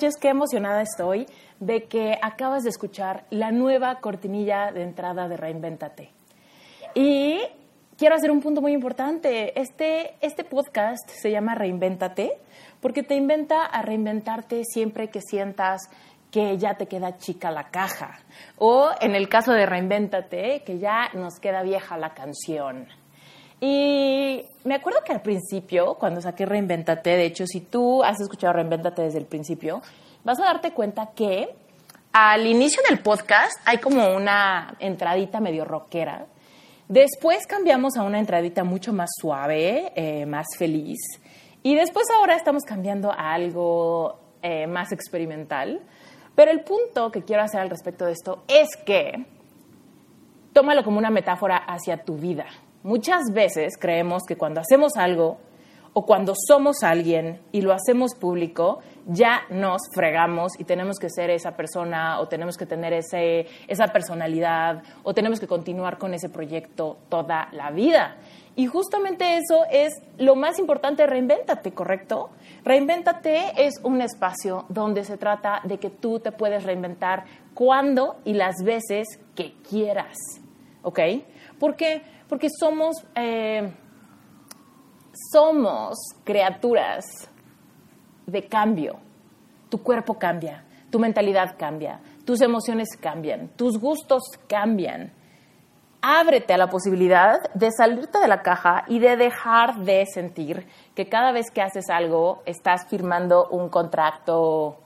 Manches, qué emocionada estoy de que acabas de escuchar la nueva cortinilla de entrada de Reinventate. Y quiero hacer un punto muy importante. Este, este podcast se llama Reinventate porque te inventa a reinventarte siempre que sientas que ya te queda chica la caja. O en el caso de Reinventate, que ya nos queda vieja la canción. Y me acuerdo que al principio, cuando saqué Reinventate, de hecho, si tú has escuchado Reinventate desde el principio, vas a darte cuenta que al inicio del podcast hay como una entradita medio rockera. Después cambiamos a una entradita mucho más suave, eh, más feliz. Y después ahora estamos cambiando a algo eh, más experimental. Pero el punto que quiero hacer al respecto de esto es que tómalo como una metáfora hacia tu vida. Muchas veces creemos que cuando hacemos algo o cuando somos alguien y lo hacemos público, ya nos fregamos y tenemos que ser esa persona o tenemos que tener ese, esa personalidad o tenemos que continuar con ese proyecto toda la vida. Y justamente eso es lo más importante, reinvéntate, ¿correcto? Reinvéntate es un espacio donde se trata de que tú te puedes reinventar cuando y las veces que quieras, ¿ok? Porque porque somos, eh, somos criaturas de cambio. Tu cuerpo cambia, tu mentalidad cambia, tus emociones cambian, tus gustos cambian. Ábrete a la posibilidad de salirte de la caja y de dejar de sentir que cada vez que haces algo estás firmando un contrato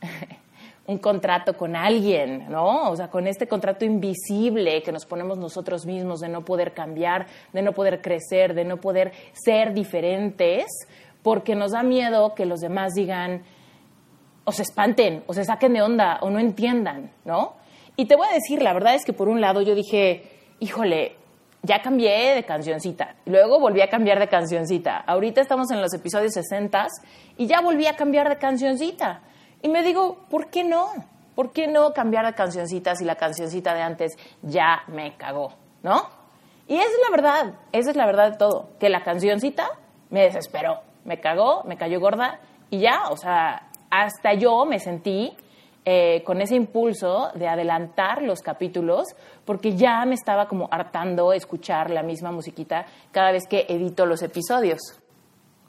un contrato con alguien, ¿no? O sea, con este contrato invisible que nos ponemos nosotros mismos de no poder cambiar, de no poder crecer, de no poder ser diferentes, porque nos da miedo que los demás digan, o se espanten, o se saquen de onda, o no entiendan, ¿no? Y te voy a decir, la verdad es que por un lado yo dije, híjole, ya cambié de cancioncita, luego volví a cambiar de cancioncita. Ahorita estamos en los episodios 60 y ya volví a cambiar de cancioncita. Y me digo, ¿por qué no? ¿Por qué no cambiar la cancioncita si la cancioncita de antes ya me cagó? ¿No? Y esa es la verdad, esa es la verdad de todo, que la cancioncita me desesperó, me cagó, me cayó gorda y ya, o sea, hasta yo me sentí eh, con ese impulso de adelantar los capítulos porque ya me estaba como hartando escuchar la misma musiquita cada vez que edito los episodios.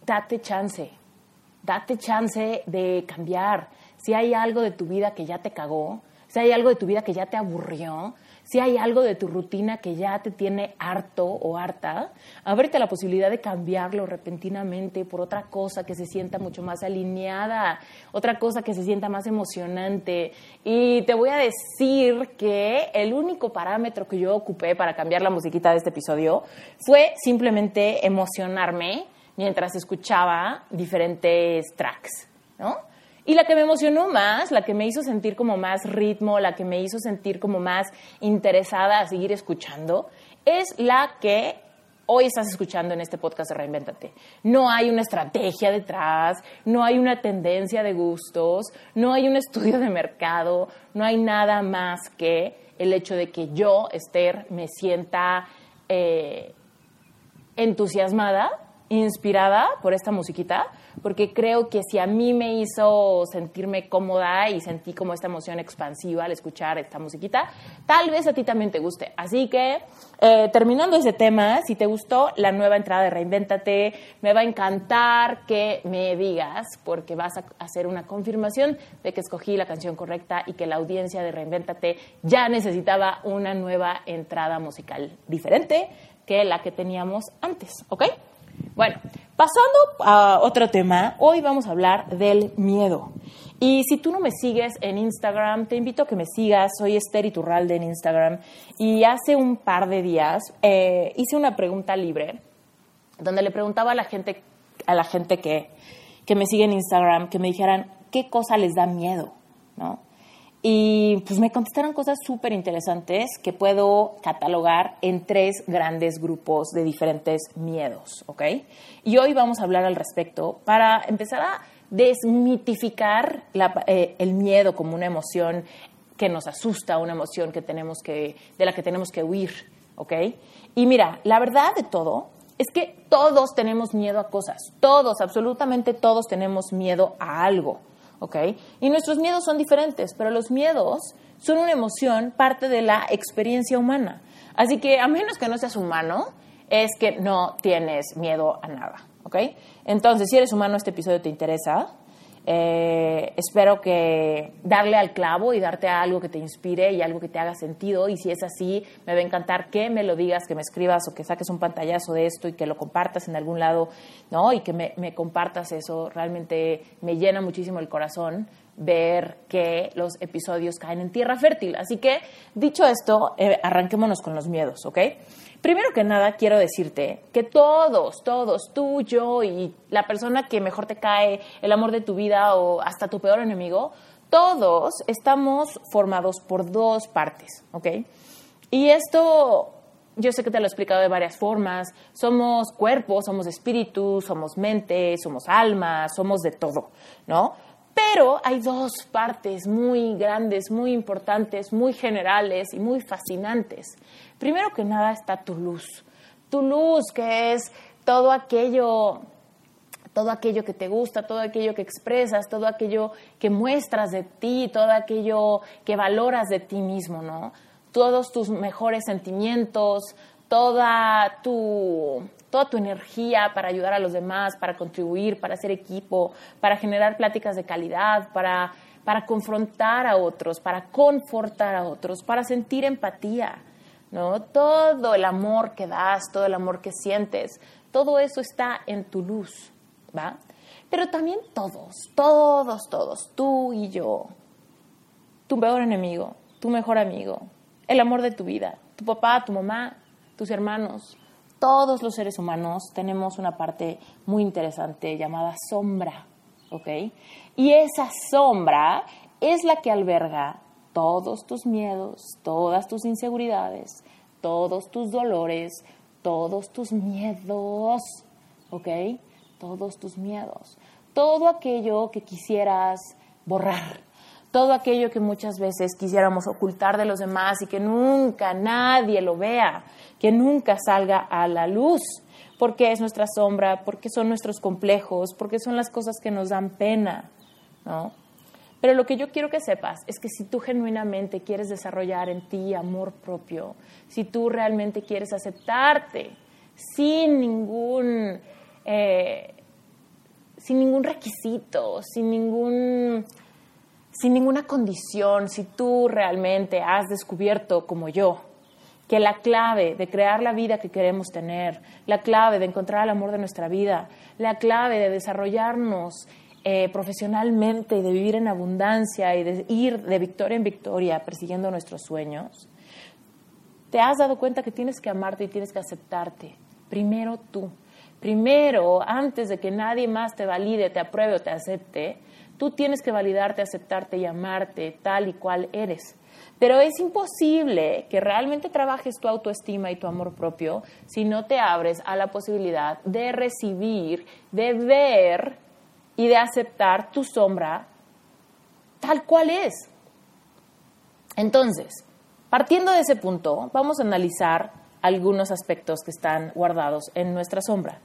Date chance, date chance de cambiar, si hay algo de tu vida que ya te cagó, si hay algo de tu vida que ya te aburrió, si hay algo de tu rutina que ya te tiene harto o harta, ábrete la posibilidad de cambiarlo repentinamente por otra cosa que se sienta mucho más alineada, otra cosa que se sienta más emocionante. Y te voy a decir que el único parámetro que yo ocupé para cambiar la musiquita de este episodio fue simplemente emocionarme mientras escuchaba diferentes tracks, ¿no? Y la que me emocionó más, la que me hizo sentir como más ritmo, la que me hizo sentir como más interesada a seguir escuchando, es la que hoy estás escuchando en este podcast de Reinventate. No hay una estrategia detrás, no hay una tendencia de gustos, no hay un estudio de mercado, no hay nada más que el hecho de que yo, Esther, me sienta eh, entusiasmada inspirada por esta musiquita, porque creo que si a mí me hizo sentirme cómoda y sentí como esta emoción expansiva al escuchar esta musiquita, tal vez a ti también te guste. Así que, eh, terminando ese tema, si te gustó la nueva entrada de Reinvéntate, me va a encantar que me digas, porque vas a hacer una confirmación de que escogí la canción correcta y que la audiencia de Reinvéntate ya necesitaba una nueva entrada musical diferente que la que teníamos antes, ¿ok? Bueno, pasando a otro tema, hoy vamos a hablar del miedo. Y si tú no me sigues en Instagram, te invito a que me sigas. Soy Esther Iturralde en Instagram. Y hace un par de días eh, hice una pregunta libre donde le preguntaba a la gente, a la gente que, que me sigue en Instagram que me dijeran qué cosa les da miedo, ¿no? Y pues me contestaron cosas súper interesantes que puedo catalogar en tres grandes grupos de diferentes miedos, ¿ok? Y hoy vamos a hablar al respecto para empezar a desmitificar eh, el miedo como una emoción que nos asusta, una emoción que tenemos que, de la que tenemos que huir, ¿ok? Y mira, la verdad de todo es que todos tenemos miedo a cosas, todos, absolutamente todos tenemos miedo a algo. ¿Ok? Y nuestros miedos son diferentes, pero los miedos son una emoción, parte de la experiencia humana. Así que a menos que no seas humano, es que no tienes miedo a nada, ¿ok? Entonces, si eres humano, este episodio te interesa, eh, espero que darle al clavo y darte algo que te inspire y algo que te haga sentido. Y si es así, me va a encantar que me lo digas, que me escribas o que saques un pantallazo de esto y que lo compartas en algún lado, ¿no? Y que me, compartas eso. Realmente me llena muchísimo el corazón ver que los episodios caen en tierra fértil. Así que, dicho esto, eh, arranquémonos con los miedos, ¿ok? Primero que nada, quiero decirte que todos, todos, tú, yo y la persona que mejor te cae, el amor de tu vida o hasta tu peor enemigo, todos estamos formados por dos partes, ¿ok? Y esto yo sé que te lo he explicado de varias formas. Somos cuerpo, somos espíritu, somos mente, somos alma, somos de todo, ¿no? Pero hay dos partes muy grandes, muy importantes, muy generales y muy fascinantes. Primero que nada está tu luz. Tu luz, que es todo aquello, todo aquello que te gusta, todo aquello que expresas, todo aquello que muestras de ti, todo aquello que valoras de ti mismo, ¿no? Todos tus mejores sentimientos, toda tu, toda tu energía para ayudar a los demás, para contribuir, para hacer equipo, para generar pláticas de calidad, para, para confrontar a otros, para confortar a otros, para sentir empatía, ¿no? Todo el amor que das, todo el amor que sientes, todo eso está en tu luz, ¿va? Pero también todos, todos, todos, tú y yo, tu peor enemigo, tu mejor amigo, el amor de tu vida, tu papá, tu mamá, tus hermanos, todos los seres humanos tenemos una parte muy interesante llamada sombra, ¿ok? Y esa sombra es la que alberga todos tus miedos, todas tus inseguridades, todos tus dolores, todos tus miedos, ¿ok? Todos tus miedos, todo aquello que quisieras borrar, todo aquello que muchas veces quisiéramos ocultar de los demás y que nunca nadie lo vea, que nunca salga a la luz, porque es nuestra sombra, porque son nuestros complejos, porque son las cosas que nos dan pena, ¿no? Pero lo que yo quiero que sepas es que si tú genuinamente quieres desarrollar en ti amor propio, si tú realmente quieres aceptarte sin ningún, eh, sin ningún requisito, sin ningún sin ninguna condición, si tú realmente has descubierto, como yo, que la clave de crear la vida que queremos tener, la clave de encontrar el amor de nuestra vida, la clave de desarrollarnos eh, profesionalmente y de vivir en abundancia y de ir de victoria en victoria persiguiendo nuestros sueños, te has dado cuenta que tienes que amarte y tienes que aceptarte. Primero tú. Primero, antes de que nadie más te valide, te apruebe o te acepte, Tú tienes que validarte, aceptarte y amarte tal y cual eres. Pero es imposible que realmente trabajes tu autoestima y tu amor propio si no te abres a la posibilidad de recibir, de ver y de aceptar tu sombra tal cual es. Entonces, partiendo de ese punto, vamos a analizar algunos aspectos que están guardados en nuestra sombra.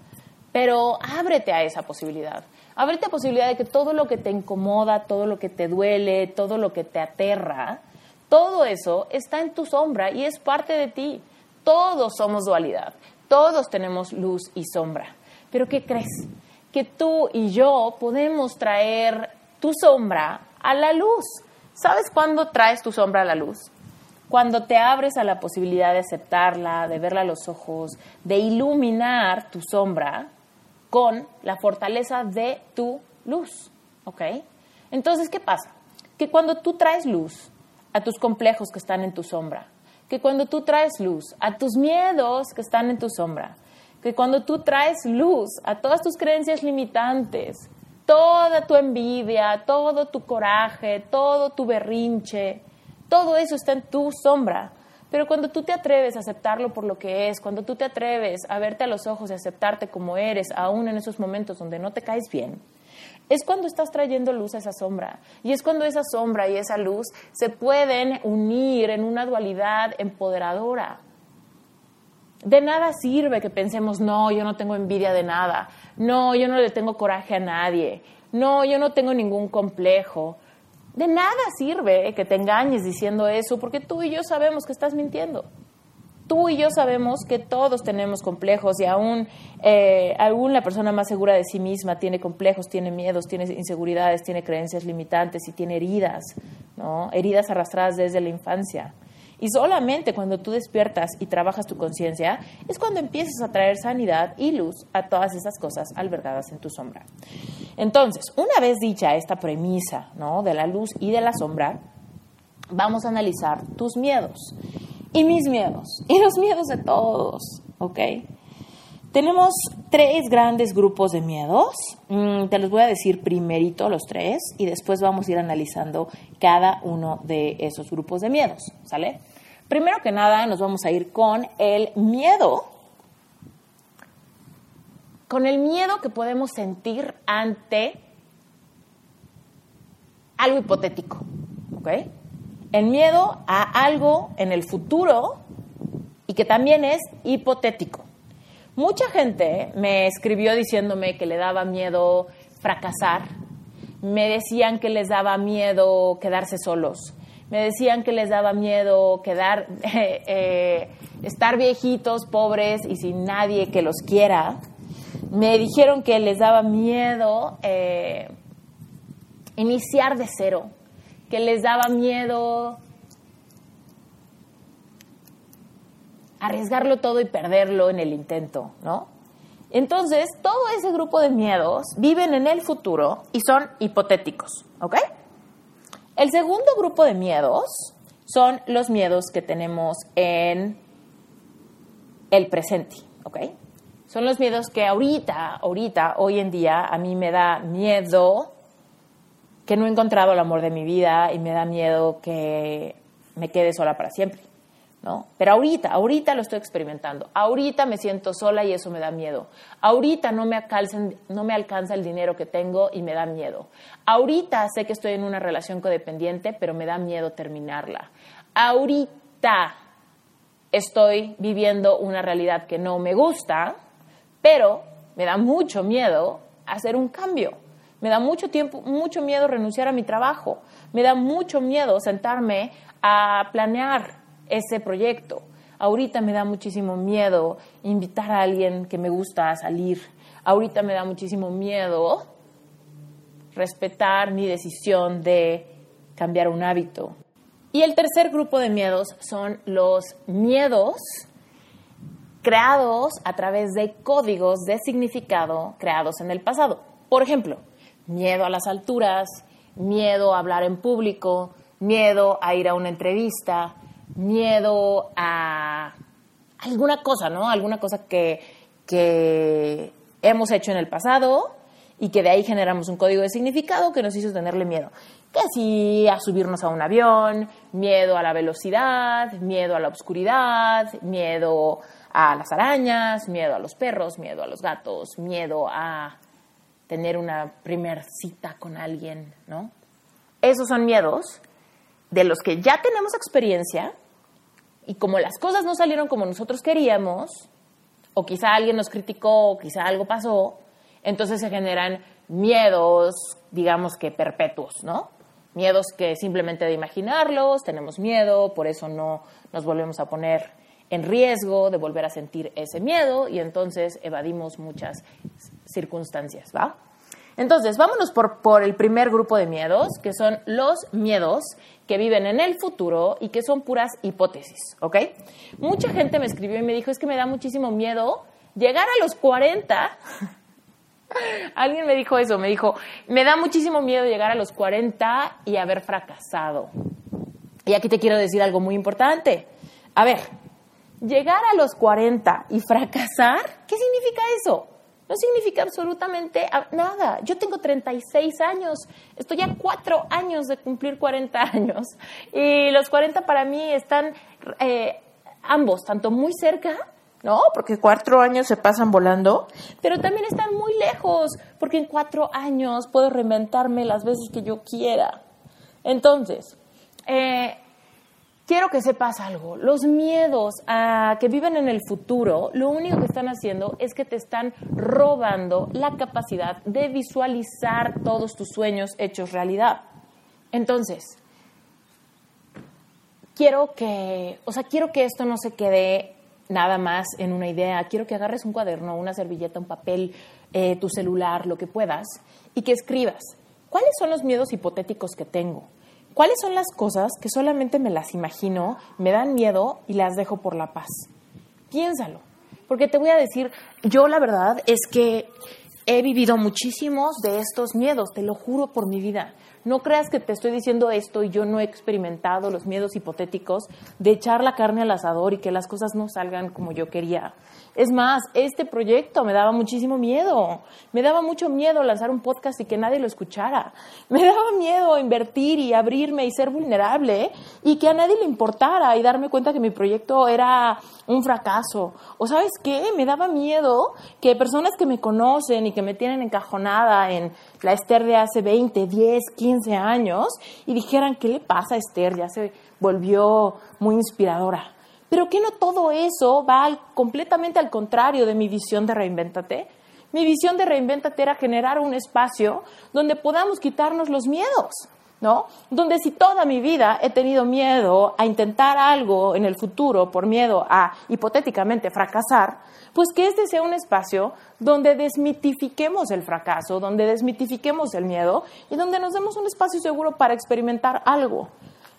Pero ábrete a esa posibilidad. Ábrete a posibilidad de que todo lo que te incomoda, todo lo que te duele, todo lo que te aterra, todo eso está en tu sombra y es parte de ti. Todos somos dualidad. Todos tenemos luz y sombra. Pero ¿qué crees? Que tú y yo podemos traer tu sombra a la luz. ¿Sabes cuándo traes tu sombra a la luz? Cuando te abres a la posibilidad de aceptarla, de verla a los ojos, de iluminar tu sombra con la fortaleza de tu luz. ¿Ok? Entonces, ¿qué pasa? Que cuando tú traes luz a tus complejos que están en tu sombra, que cuando tú traes luz a tus miedos que están en tu sombra, que cuando tú traes luz a todas tus creencias limitantes, toda tu envidia, todo tu coraje, todo tu berrinche, todo eso está en tu sombra. Pero cuando tú te atreves a aceptarlo por lo que es, cuando tú te atreves a verte a los ojos y aceptarte como eres, aún en esos momentos donde no te caes bien, es cuando estás trayendo luz a esa sombra. Y es cuando esa sombra y esa luz se pueden unir en una dualidad empoderadora. De nada sirve que pensemos, no, yo no tengo envidia de nada, no, yo no le tengo coraje a nadie, no, yo no tengo ningún complejo, de nada sirve que te engañes diciendo eso, porque tú y yo sabemos que estás mintiendo. Tú y yo sabemos que todos tenemos complejos y aún, eh, aún la persona más segura de sí misma tiene complejos, tiene miedos, tiene inseguridades, tiene creencias limitantes y tiene heridas, ¿no? heridas arrastradas desde la infancia. Y solamente cuando tú despiertas y trabajas tu conciencia es cuando empiezas a traer sanidad y luz a todas esas cosas albergadas en tu sombra. Entonces, una vez dicha esta premisa ¿no? de la luz y de la sombra, vamos a analizar tus miedos y mis miedos y los miedos de todos, ¿ok? Tenemos tres grandes grupos de miedos. Mm, te los voy a decir primerito los tres y después vamos a ir analizando cada uno de esos grupos de miedos, ¿sale? Primero que nada nos vamos a ir con el miedo, con el miedo que podemos sentir ante algo hipotético, ¿ok? El miedo a algo en el futuro y que también es hipotético. Mucha gente me escribió diciéndome que le daba miedo fracasar, me decían que les daba miedo quedarse solos, me decían que les daba miedo quedar, eh, estar viejitos, pobres y sin nadie que los quiera. Me dijeron que les daba miedo eh, iniciar de cero, que les daba miedo arriesgarlo todo y perderlo en el intento, ¿no? Entonces, todo ese grupo de miedos viven en el futuro y son hipotéticos, ¿ok? El segundo grupo de miedos son los miedos que tenemos en el presente, ¿ok? Son los miedos que ahorita, ahorita, hoy en día, a mí me da miedo que no he encontrado el amor de mi vida y me da miedo que me quede sola para siempre. ¿No? Pero ahorita, ahorita lo estoy experimentando. Ahorita me siento sola y eso me da miedo. Ahorita no me, alcanza, el dinero que tengo y me da miedo. Ahorita sé que estoy en una relación codependiente, pero me da miedo terminarla. Ahorita estoy viviendo una realidad que no me gusta, pero me da mucho miedo hacer un cambio. Me da mucho tiempo, mucho miedo renunciar a mi trabajo. Me da mucho miedo sentarme a planear ese proyecto. Ahorita me da muchísimo miedo invitar a alguien que me gusta a salir. Ahorita me da muchísimo miedo respetar mi decisión de cambiar un hábito. Y el tercer grupo de miedos son los miedos creados a través de códigos de significado creados en el pasado. Por ejemplo, miedo a las alturas, miedo a hablar en público, miedo a ir a una entrevista, miedo a alguna cosa, ¿no? Alguna cosa que, que hemos hecho en el pasado y que de ahí generamos un código de significado que nos hizo tenerle miedo. Que si a subirnos a un avión, miedo a la velocidad, miedo a la oscuridad, miedo a las arañas, miedo a los perros, miedo a los gatos, miedo a tener una primer cita con alguien, ¿no? Esos son miedos de los que ya tenemos experiencia y como las cosas no salieron como nosotros queríamos, o quizá alguien nos criticó, o quizá algo pasó, entonces se generan miedos, digamos que perpetuos, ¿no? Miedos que simplemente de imaginarlos tenemos miedo, por eso no nos volvemos a poner en riesgo de volver a sentir ese miedo y entonces evadimos muchas circunstancias, ¿va? Entonces, vámonos por, por, el primer grupo de miedos, que son los miedos que viven en el futuro y que son puras hipótesis, ¿ok? Mucha gente me escribió y me dijo, es que me da muchísimo miedo llegar a los 40. Alguien me dijo eso, me dijo, me da muchísimo miedo llegar a los 40 y haber fracasado. Y aquí te quiero decir algo muy importante. A ver, llegar a los 40 y fracasar, ¿qué significa eso? No significa absolutamente nada. Yo tengo 36 años, estoy a cuatro años de cumplir 40 años y los 40 para mí están eh, ambos, tanto muy cerca, ¿no? Porque cuatro años se pasan volando, pero también están muy lejos, porque en cuatro años puedo reinventarme las veces que yo quiera. Entonces, eh, quiero que sepas algo. Los miedos que viven en el futuro, lo único que están haciendo es que te están robando la capacidad de visualizar todos tus sueños hechos realidad. Entonces, quiero que, o sea, quiero que esto no se quede nada más en una idea. Quiero que agarres un cuaderno, una servilleta, un papel, eh, tu celular, lo que puedas, y que escribas. ¿Cuáles son los miedos hipotéticos que tengo? ¿Cuáles son las cosas que solamente me las imagino, me dan miedo y las dejo por la paz? Piénsalo, porque te voy a decir, yo la verdad es que he vivido muchísimos de estos miedos, te lo juro por mi vida. No creas que te estoy diciendo esto y yo no he experimentado los miedos hipotéticos de echar la carne al asador y que las cosas no salgan como yo quería. Es más, este proyecto me daba muchísimo miedo. Me daba mucho miedo lanzar un podcast y que nadie lo escuchara. Me daba miedo invertir y abrirme y ser vulnerable y que a nadie le importara y darme cuenta que mi proyecto era un fracaso. O sabes qué, me daba miedo que personas que me conocen y que me tienen encajonada en la Esther de hace 20, 10, 15 años y dijeran, ¿qué le pasa a Esther? Ya se volvió muy inspiradora. Pero que no todo eso va completamente al contrario de mi visión de Reinvéntate. Mi visión de Reinvéntate era generar un espacio donde podamos quitarnos los miedos, ¿no? Donde si toda mi vida he tenido miedo a intentar algo en el futuro por miedo a hipotéticamente fracasar, pues que este sea un espacio donde desmitifiquemos el fracaso, donde desmitifiquemos el miedo y donde nos demos un espacio seguro para experimentar algo.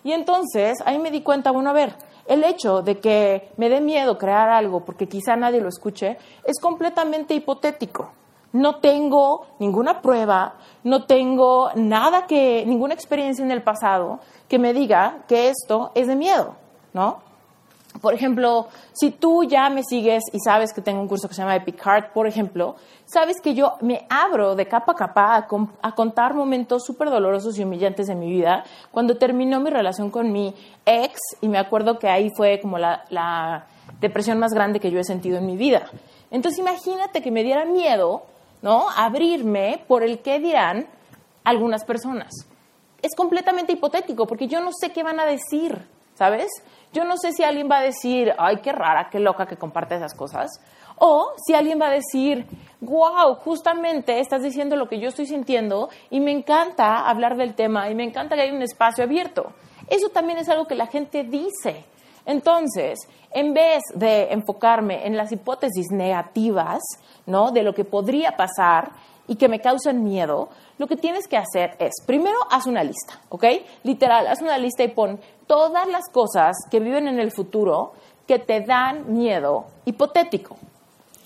Y entonces ahí me di cuenta, bueno, a ver, el hecho de que me dé miedo crear algo porque quizá nadie lo escuche es completamente hipotético. No tengo ninguna prueba, no tengo nada que, ninguna experiencia en el pasado que me diga que esto es de miedo, ¿no? Por ejemplo, si tú ya me sigues y sabes que tengo un curso que se llama Epic Heart, por ejemplo, sabes que yo me abro de capa a capa a, contar momentos súper dolorosos y humillantes de mi vida. Cuando terminó mi relación con mi ex, y me acuerdo que ahí fue como la, depresión más grande que yo he sentido en mi vida. Entonces imagínate que me diera miedo, ¿no? Abrirme por el qué dirán algunas personas. Es completamente hipotético porque yo no sé qué van a decir, ¿sabes? Yo no sé si alguien va a decir, ay, qué rara, qué loca que comparte esas cosas. O si alguien va a decir, wow, justamente estás diciendo lo que yo estoy sintiendo y me encanta hablar del tema y me encanta que haya un espacio abierto. Eso también es algo que la gente dice. Entonces, en vez de enfocarme en las hipótesis negativas, ¿no? De lo que podría pasar y que me causan miedo, lo que tienes que hacer es, primero, haz una lista, ¿ok? Literal, haz una lista y pon todas las cosas que viven en el futuro que te dan miedo hipotético.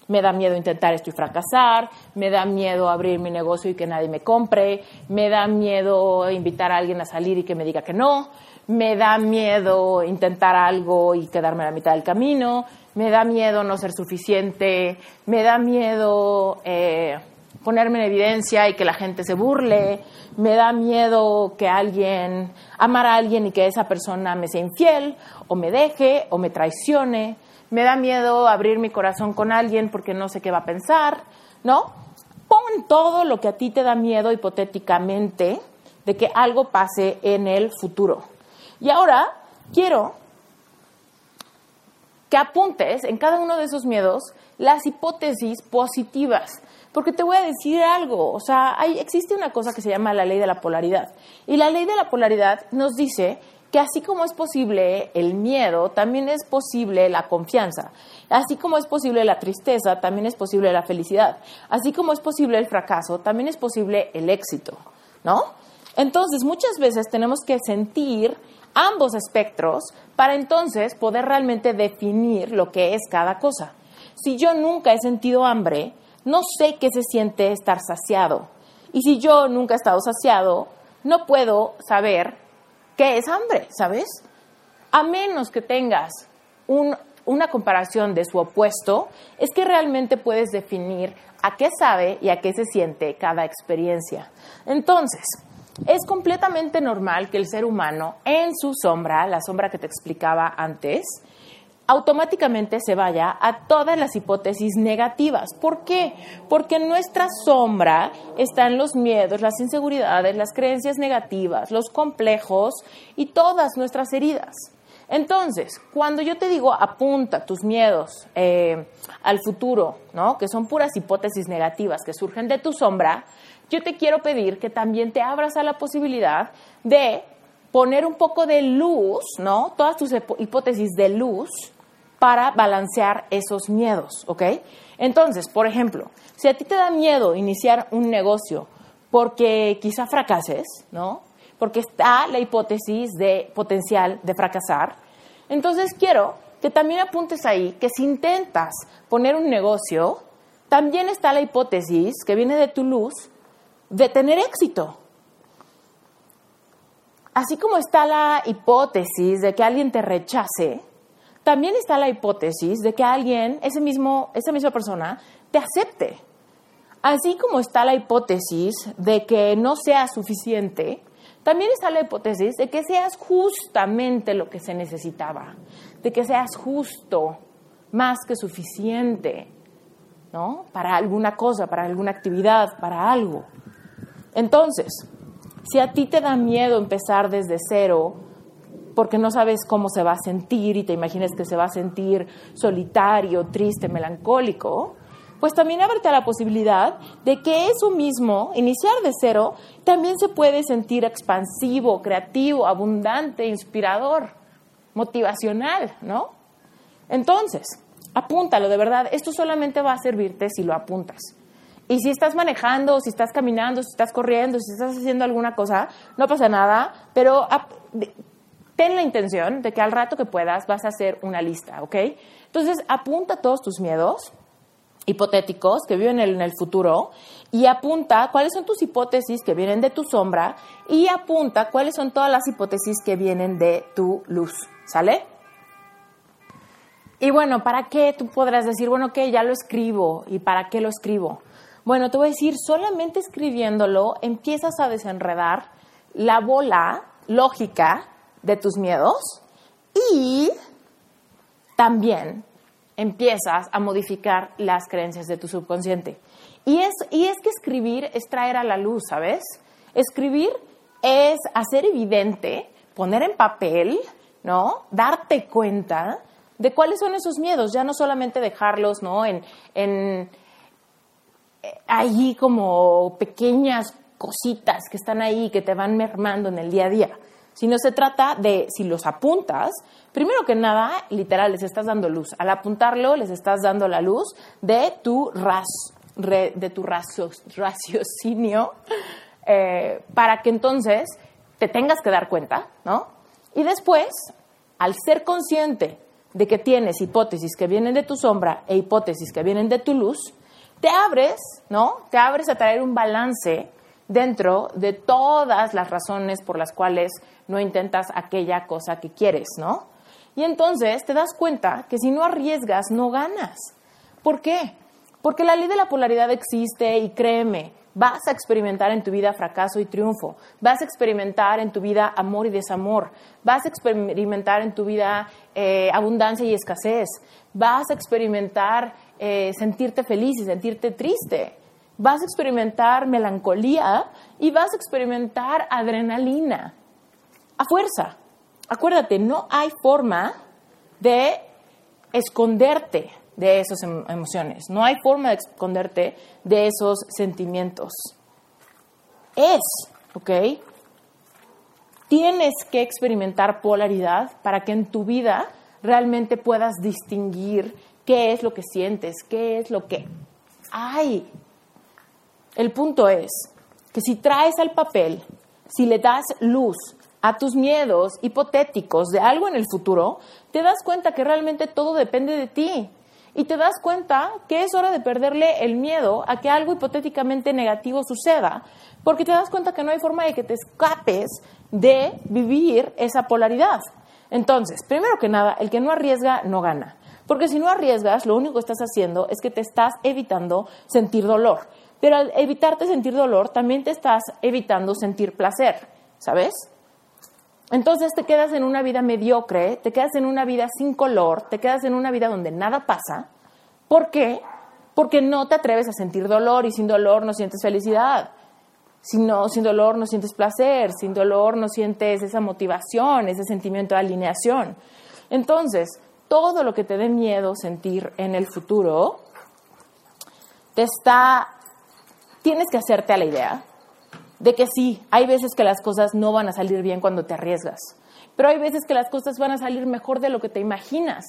Me da miedo intentar esto y fracasar, me da miedo abrir mi negocio y que nadie me compre, me da miedo invitar a alguien a salir y que me diga que no, me da miedo intentar algo y quedarme a la mitad del camino, me da miedo no ser suficiente, me da miedo... Eh, ponerme en evidencia y que la gente se burle, me da miedo que alguien, amar a alguien y que esa persona me sea infiel, o me deje, o me traicione, me da miedo abrir mi corazón con alguien porque no sé qué va a pensar, ¿no? Pon todo lo que a ti te da miedo hipotéticamente de que algo pase en el futuro. Y ahora quiero que apuntes en cada uno de esos miedos las hipótesis positivas. Porque te voy a decir algo, o sea, hay, existe una cosa que se llama la ley de la polaridad. Y la ley de la polaridad nos dice que así como es posible el miedo, también es posible la confianza. Así como es posible la tristeza, también es posible la felicidad. Así como es posible el fracaso, también es posible el éxito, ¿no? Entonces, muchas veces tenemos que sentir ambos espectros para entonces poder realmente definir lo que es cada cosa. Si yo nunca he sentido hambre, no sé qué se siente estar saciado. Y si yo nunca he estado saciado, no puedo saber qué es hambre, ¿sabes? A menos que tengas una comparación de su opuesto, es que realmente puedes definir a qué sabe y a qué se siente cada experiencia. Entonces, es completamente normal que el ser humano en su sombra, la sombra que te explicaba antes, automáticamente se vaya a todas las hipótesis negativas. ¿Por qué? Porque en nuestra sombra están los miedos, las inseguridades, las creencias negativas, los complejos y todas nuestras heridas. Entonces, cuando yo te digo apunta tus miedos eh, al futuro, ¿no? que son puras hipótesis negativas que surgen de tu sombra, yo te quiero pedir que también te abras a la posibilidad de poner un poco de luz, ¿no? Todas tus hipótesis de luz para balancear esos miedos, ¿ok? Entonces, por ejemplo, si a ti te da miedo iniciar un negocio porque quizá fracases, ¿no? Porque está la hipótesis de potencial de fracasar, entonces quiero que también apuntes ahí que si intentas poner un negocio, también está la hipótesis que viene de tu luz de tener éxito. Así como está la hipótesis de que alguien te rechace, también está la hipótesis de que alguien, ese mismo, esa misma persona, te acepte. Así como está la hipótesis de que no seas suficiente, también está la hipótesis de que seas justamente lo que se necesitaba, de que seas justo, más que suficiente, ¿no? Para alguna cosa, para alguna actividad, para algo. Entonces, si a ti te da miedo empezar desde cero, porque no sabes cómo se va a sentir y te imaginas que se va a sentir solitario, triste, melancólico, pues también ábrete a la posibilidad de que eso mismo, iniciar de cero, también se puede sentir expansivo, creativo, abundante, inspirador, motivacional, ¿no? Entonces, apúntalo, de verdad, esto solamente va a servirte si lo apuntas. Y si estás manejando, si estás caminando, si estás corriendo, si estás haciendo alguna cosa, no pasa nada, pero ten la intención de que al rato que puedas vas a hacer una lista, ¿ok? Entonces, apunta todos tus miedos hipotéticos que viven en el futuro y apunta cuáles son tus hipótesis que vienen de tu sombra y apunta cuáles son todas las hipótesis que vienen de tu luz, ¿sale? Y bueno, ¿para qué tú podrás decir, bueno, que ya lo escribo y para qué lo escribo? Bueno, te voy a decir, solamente escribiéndolo empiezas a desenredar la bola lógica de tus miedos y también empiezas a modificar las creencias de tu subconsciente. Y es, y es que escribir es traer a la luz, ¿sabes? Escribir es hacer evidente, poner en papel, ¿no? Darte cuenta de cuáles son esos miedos, ya no solamente dejarlos, ¿no? En, en allí como pequeñas cositas que están ahí, que te van mermando en el día a día, sino se trata de, si los apuntas, primero que nada, literal, les estás dando luz. Al apuntarlo, les estás dando la luz de tu, ras, de tu raciocinio eh, para que entonces te tengas que dar cuenta, ¿no? Y después, al ser consciente de que tienes hipótesis que vienen de tu sombra e hipótesis que vienen de tu luz, te abres, ¿no? Te abres a traer un balance dentro de todas las razones por las cuales no intentas aquella cosa que quieres, ¿no? Y entonces te das cuenta que si no arriesgas, no ganas. ¿Por qué? Porque la ley de la polaridad existe y créeme, vas a experimentar en tu vida fracaso y triunfo, vas a experimentar en tu vida amor y desamor, vas a experimentar en tu vida eh, abundancia y escasez, vas a experimentar eh, sentirte feliz y sentirte triste. Vas a experimentar melancolía y vas a experimentar adrenalina. A fuerza. Acuérdate, no hay forma de esconderte de esas em, emociones, no hay forma de esconderte de esos sentimientos. Es, ¿ok? Tienes que experimentar polaridad para que en tu vida realmente puedas distinguir qué es lo que sientes, qué es lo que hay. El punto es que si traes al papel, si le das luz a tus miedos hipotéticos de algo en el futuro, te das cuenta que realmente todo depende de ti. Y te das cuenta que es hora de perderle el miedo a que algo hipotéticamente negativo suceda, porque te das cuenta que no hay forma de que te escapes de vivir esa polaridad. Entonces, primero que nada, el que no arriesga no gana. Porque si no arriesgas, lo único que estás haciendo es que te estás evitando sentir dolor. Pero al evitarte sentir dolor, también te estás evitando sentir placer, ¿sabes? Entonces te quedas en una vida mediocre, te quedas en una vida sin color, te quedas en una vida donde nada pasa. ¿Por qué? Porque no te atreves a sentir dolor y sin dolor no sientes felicidad. sin dolor no sientes placer, sin dolor no sientes esa motivación, ese sentimiento de alineación. Entonces, todo lo que te dé miedo sentir en el futuro, te está, tienes que hacerte a la idea de que sí, hay veces que las cosas no van a salir bien cuando te arriesgas, pero hay veces que las cosas van a salir mejor de lo que te imaginas.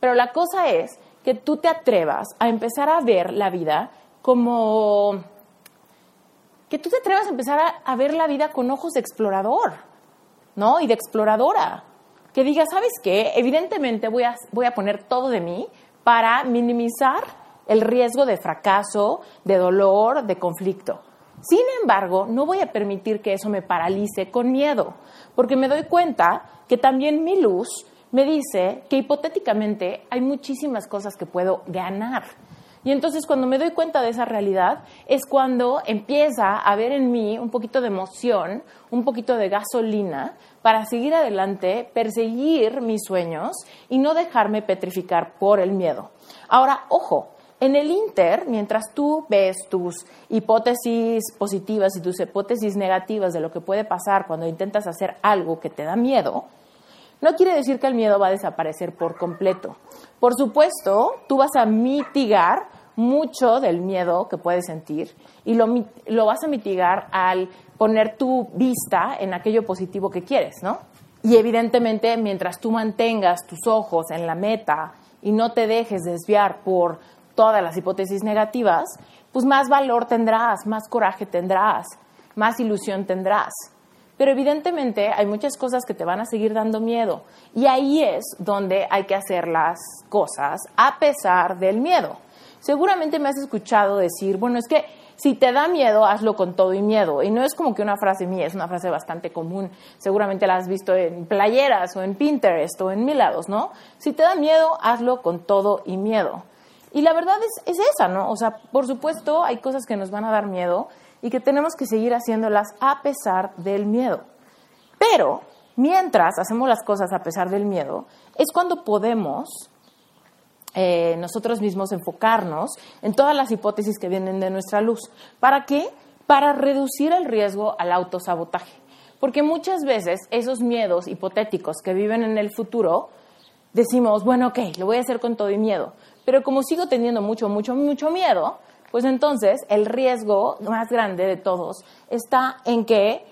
Pero la cosa es que tú te atrevas a empezar a ver la vida como... que tú te atrevas a empezar a, a ver la vida con ojos de explorador, ¿no? Y de exploradora. Que digas, ¿sabes qué? Evidentemente voy a, voy a poner todo de mí para minimizar el riesgo de fracaso, de dolor, de conflicto. Sin embargo, no voy a permitir que eso me paralice con miedo, porque me doy cuenta que también mi luz me dice que hipotéticamente hay muchísimas cosas que puedo ganar. Y entonces cuando me doy cuenta de esa realidad es cuando empieza a haber en mí un poquito de emoción, un poquito de gasolina para seguir adelante, perseguir mis sueños y no dejarme petrificar por el miedo. Ahora, ojo, en el Inter, mientras tú ves tus hipótesis positivas y tus hipótesis negativas de lo que puede pasar cuando intentas hacer algo que te da miedo, no quiere decir que el miedo va a desaparecer por completo. Por supuesto, tú vas a mitigar mucho del miedo que puedes sentir y lo, lo vas a mitigar al poner tu vista en aquello positivo que quieres, ¿no? Y evidentemente, mientras tú mantengas tus ojos en la meta y no te dejes desviar por todas las hipótesis negativas, pues más valor tendrás, más coraje tendrás, más ilusión tendrás. Pero evidentemente hay muchas cosas que te van a seguir dando miedo y ahí es donde hay que hacer las cosas a pesar del miedo. Seguramente me has escuchado decir, bueno, es que si te da miedo, hazlo con todo y miedo. Y no es como que una frase mía, es una frase bastante común. Seguramente la has visto en playeras o en Pinterest o en mil lados, ¿no? Si te da miedo, hazlo con todo y miedo. Y la verdad es, esa, ¿no? O sea, por supuesto hay cosas que nos van a dar miedo y que tenemos que seguir haciéndolas a pesar del miedo. Pero mientras hacemos las cosas a pesar del miedo, es cuando podemos eh, nosotros mismos enfocarnos en todas las hipótesis que vienen de nuestra luz. ¿Para qué? Para reducir el riesgo al autosabotaje. Porque muchas veces esos miedos hipotéticos que viven en el futuro, decimos, bueno, ok, lo voy a hacer con todo y miedo. Pero como sigo teniendo mucho, mucho, mucho miedo, pues entonces el riesgo más grande de todos está en que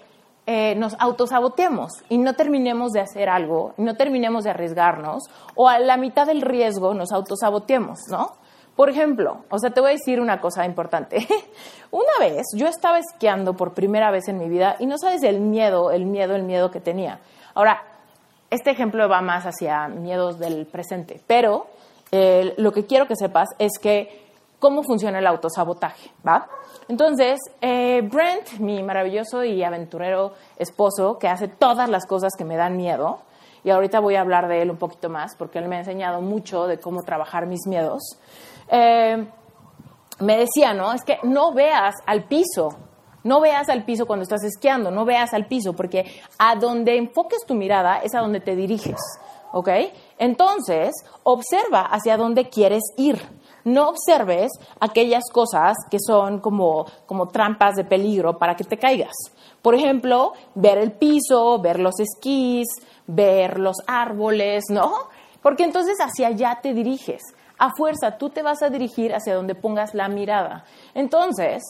eh, nos autosaboteemos y no terminemos de hacer algo, no terminemos de arriesgarnos, o a la mitad del riesgo nos autosaboteemos, ¿no? Por ejemplo, o sea, te voy a decir una cosa importante. una vez yo estaba esquiando por primera vez en mi vida y no sabes el miedo, el miedo, el miedo que tenía. Ahora, este ejemplo va más hacia miedos del presente, pero lo que quiero que sepas es que cómo funciona el autosabotaje, ¿va? Entonces, eh, Brent, mi maravilloso y aventurero esposo, que hace todas las cosas que me dan miedo, y ahorita voy a hablar de él un poquito más, porque él me ha enseñado mucho de cómo trabajar mis miedos, eh, me decía, ¿no? Es que no veas al piso, no veas al piso cuando estás esquiando, no veas al piso, porque a donde enfoques tu mirada es a donde te diriges. ¿ok? Entonces, observa hacia dónde quieres ir. No observes aquellas cosas que son como, como trampas de peligro para que te caigas. Por ejemplo, ver el piso, ver los esquís, ver los árboles, ¿no? Porque entonces hacia allá te diriges. A fuerza, tú te vas a dirigir hacia donde pongas la mirada. Entonces,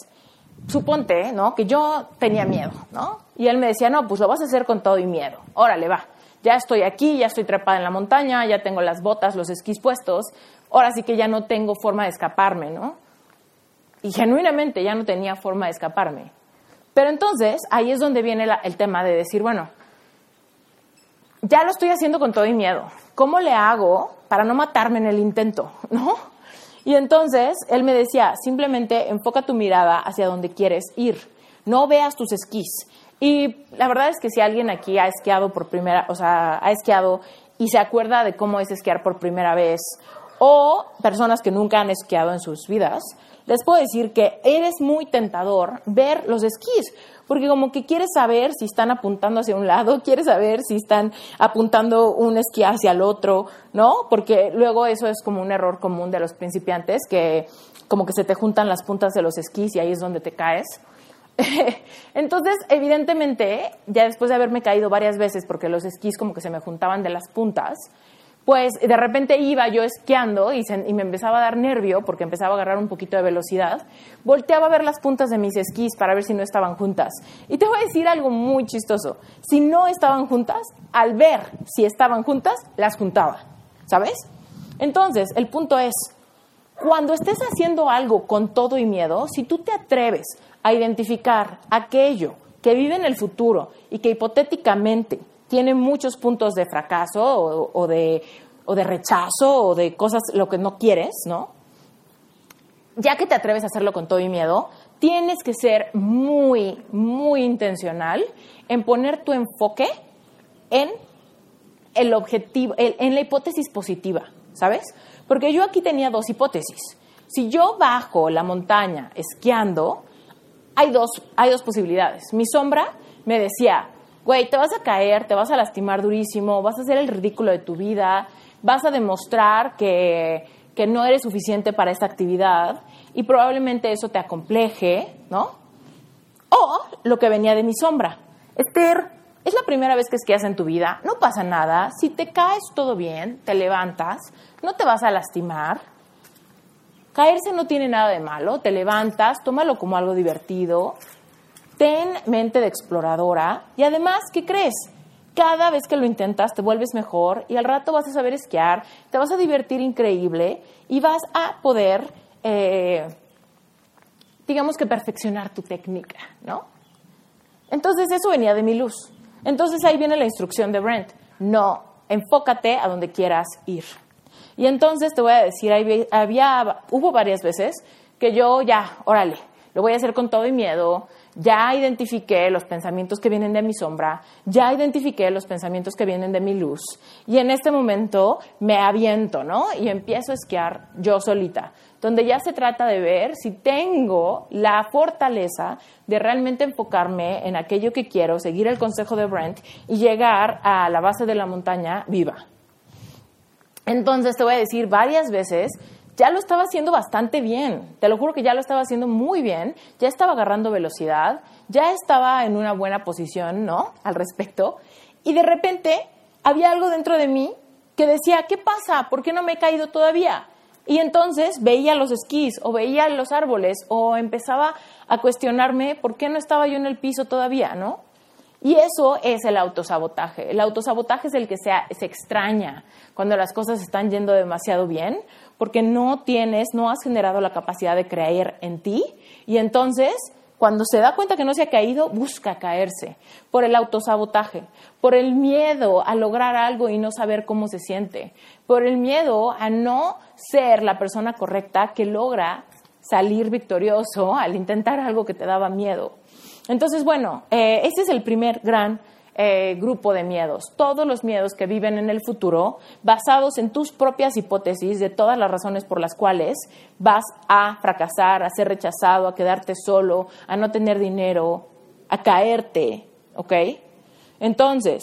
suponte, ¿no? Que yo tenía miedo, ¿no? Y él me decía, no, pues lo vas a hacer con todo y miedo. Órale, va. Ya estoy aquí, ya estoy trepada en la montaña, ya tengo las botas, los esquís puestos. Ahora sí que ya no tengo forma de escaparme, ¿no? Y genuinamente ya no tenía forma de escaparme. Pero entonces ahí es donde viene el tema de decir, bueno, ya lo estoy haciendo con todo y miedo. ¿Cómo le hago para no matarme en el intento? ¿No? Y entonces él me decía, simplemente enfoca tu mirada hacia donde quieres ir. No veas tus esquís. Y la verdad es que si alguien aquí ha esquiado por primera, o sea, ha esquiado y se acuerda de cómo es esquiar por primera vez, o personas que nunca han esquiado en sus vidas, les puedo decir que eres muy tentador ver los esquís, porque como que quieres saber si están apuntando hacia un lado, quieres saber si están apuntando un esquí hacia el otro, ¿no? Porque luego eso es como un error común de los principiantes, que como que se te juntan las puntas de los esquís y ahí es donde te caes. Entonces, evidentemente, ya después de haberme caído varias veces, porque los esquís como que se me juntaban de las puntas, pues de repente iba yo esquiando y, me empezaba a dar nervio porque empezaba a agarrar un poquito de velocidad. Volteaba a ver las puntas de mis esquís para ver si no estaban juntas. Y te voy a decir algo muy chistoso. Si no estaban juntas, al ver si estaban juntas, las juntaba. ¿Sabes? Entonces, el punto es, cuando estés haciendo algo con todo y miedo, si tú te atreves a identificar aquello que vive en el futuro y que hipotéticamente tiene muchos puntos de fracaso o, de, o de rechazo o de cosas, lo que no quieres, ¿no? Ya que te atreves a hacerlo con todo y miedo, tienes que ser muy, muy intencional en poner tu enfoque en el objetivo, en la hipótesis positiva, ¿sabes? Porque yo aquí tenía dos hipótesis. Si yo bajo la montaña esquiando, hay dos, hay dos posibilidades. Mi sombra me decía, güey, te vas a caer, te vas a lastimar durísimo, vas a hacer el ridículo de tu vida, vas a demostrar que, que no eres suficiente para esta actividad y probablemente eso te acompleje, ¿no? O lo que venía de mi sombra. Esther, es la primera vez que esquías en tu vida, no pasa nada, si te caes todo bien, te levantas, no te vas a lastimar. Caerse no tiene nada de malo, te levantas, tómalo como algo divertido, ten mente de exploradora y además, ¿qué crees? Cada vez que lo intentas te vuelves mejor y al rato vas a saber esquiar, te vas a divertir increíble y vas a poder, eh, digamos que perfeccionar tu técnica, ¿no? Entonces eso venía de mi luz. Entonces ahí viene la instrucción de Brent. No, enfócate a donde quieras ir. Y entonces te voy a decir, había, hubo varias veces que yo ya, órale, lo voy a hacer con todo y miedo, ya identifiqué los pensamientos que vienen de mi sombra, ya identifiqué los pensamientos que vienen de mi luz y en este momento me aviento, ¿no? Y empiezo a esquiar yo solita, donde ya se trata de ver si tengo la fortaleza de realmente enfocarme en aquello que quiero, seguir el consejo de Brent y llegar a la base de la montaña viva. Entonces te voy a decir varias veces ya lo estaba haciendo bastante bien. Te lo juro que ya lo estaba haciendo muy bien. Ya estaba agarrando velocidad, ya estaba en una buena posición, ¿no? Al respecto. Y de repente había algo dentro de mí que decía, ¿qué pasa? ¿Por qué no me he caído todavía? Y entonces veía los esquís o veía los árboles o empezaba a cuestionarme por qué no estaba yo en el piso todavía, ¿no? Y eso es el autosabotaje. El autosabotaje es el que se, extraña cuando las cosas están yendo demasiado bien porque no tienes, no has generado la capacidad de creer en ti y entonces cuando se da cuenta que no se ha caído, busca caerse por el autosabotaje, por el miedo a lograr algo y no saber cómo se siente, por el miedo a no ser la persona correcta que logra salir victorioso al intentar algo que te daba miedo. Entonces, bueno, eh, ese es el primer gran eh, grupo de miedos, todos los miedos que viven en el futuro, basados en tus propias hipótesis de todas las razones por las cuales vas a fracasar, a ser rechazado, a quedarte solo, a no tener dinero, a caerte, ¿ok? Entonces,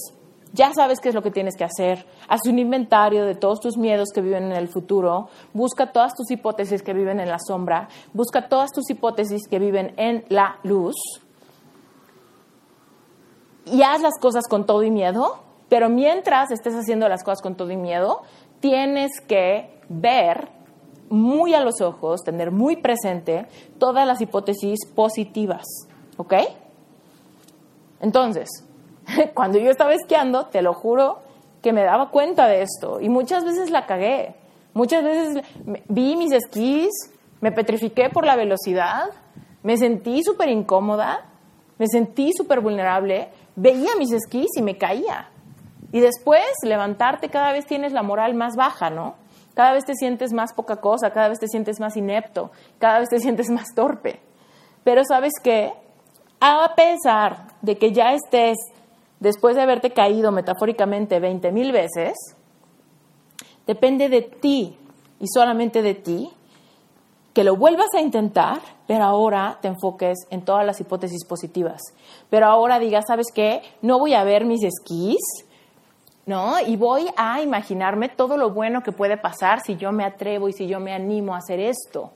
ya sabes qué es lo que tienes que hacer. Haz un inventario de todos tus miedos que viven en el futuro. Busca todas tus hipótesis que viven en la sombra. Busca todas tus hipótesis que viven en la luz y haz las cosas con todo y miedo, pero mientras estés haciendo las cosas con todo y miedo, tienes que ver muy a los ojos, tener muy presente todas las hipótesis positivas, ¿ok? Entonces, cuando yo estaba esquiando, te lo juro que me daba cuenta de esto y muchas veces la cagué. Muchas veces vi mis esquís, me petrifiqué por la velocidad, me sentí súper incómoda, me sentí súper vulnerable, veía mis esquís y me caía. Y después levantarte cada vez tienes la moral más baja, ¿no? Cada vez te sientes más poca cosa, cada vez te sientes más inepto, cada vez te sientes más torpe. Pero sabes qué? A pesar de que ya estés, después de haberte caído metafóricamente 20 mil veces, depende de ti y solamente de ti que lo vuelvas a intentar, pero ahora te enfoques en todas las hipótesis positivas. Pero ahora digas, ¿sabes qué? No voy a ver mis esquís, ¿no? Y voy a imaginarme todo lo bueno que puede pasar si yo me atrevo y si yo me animo a hacer esto.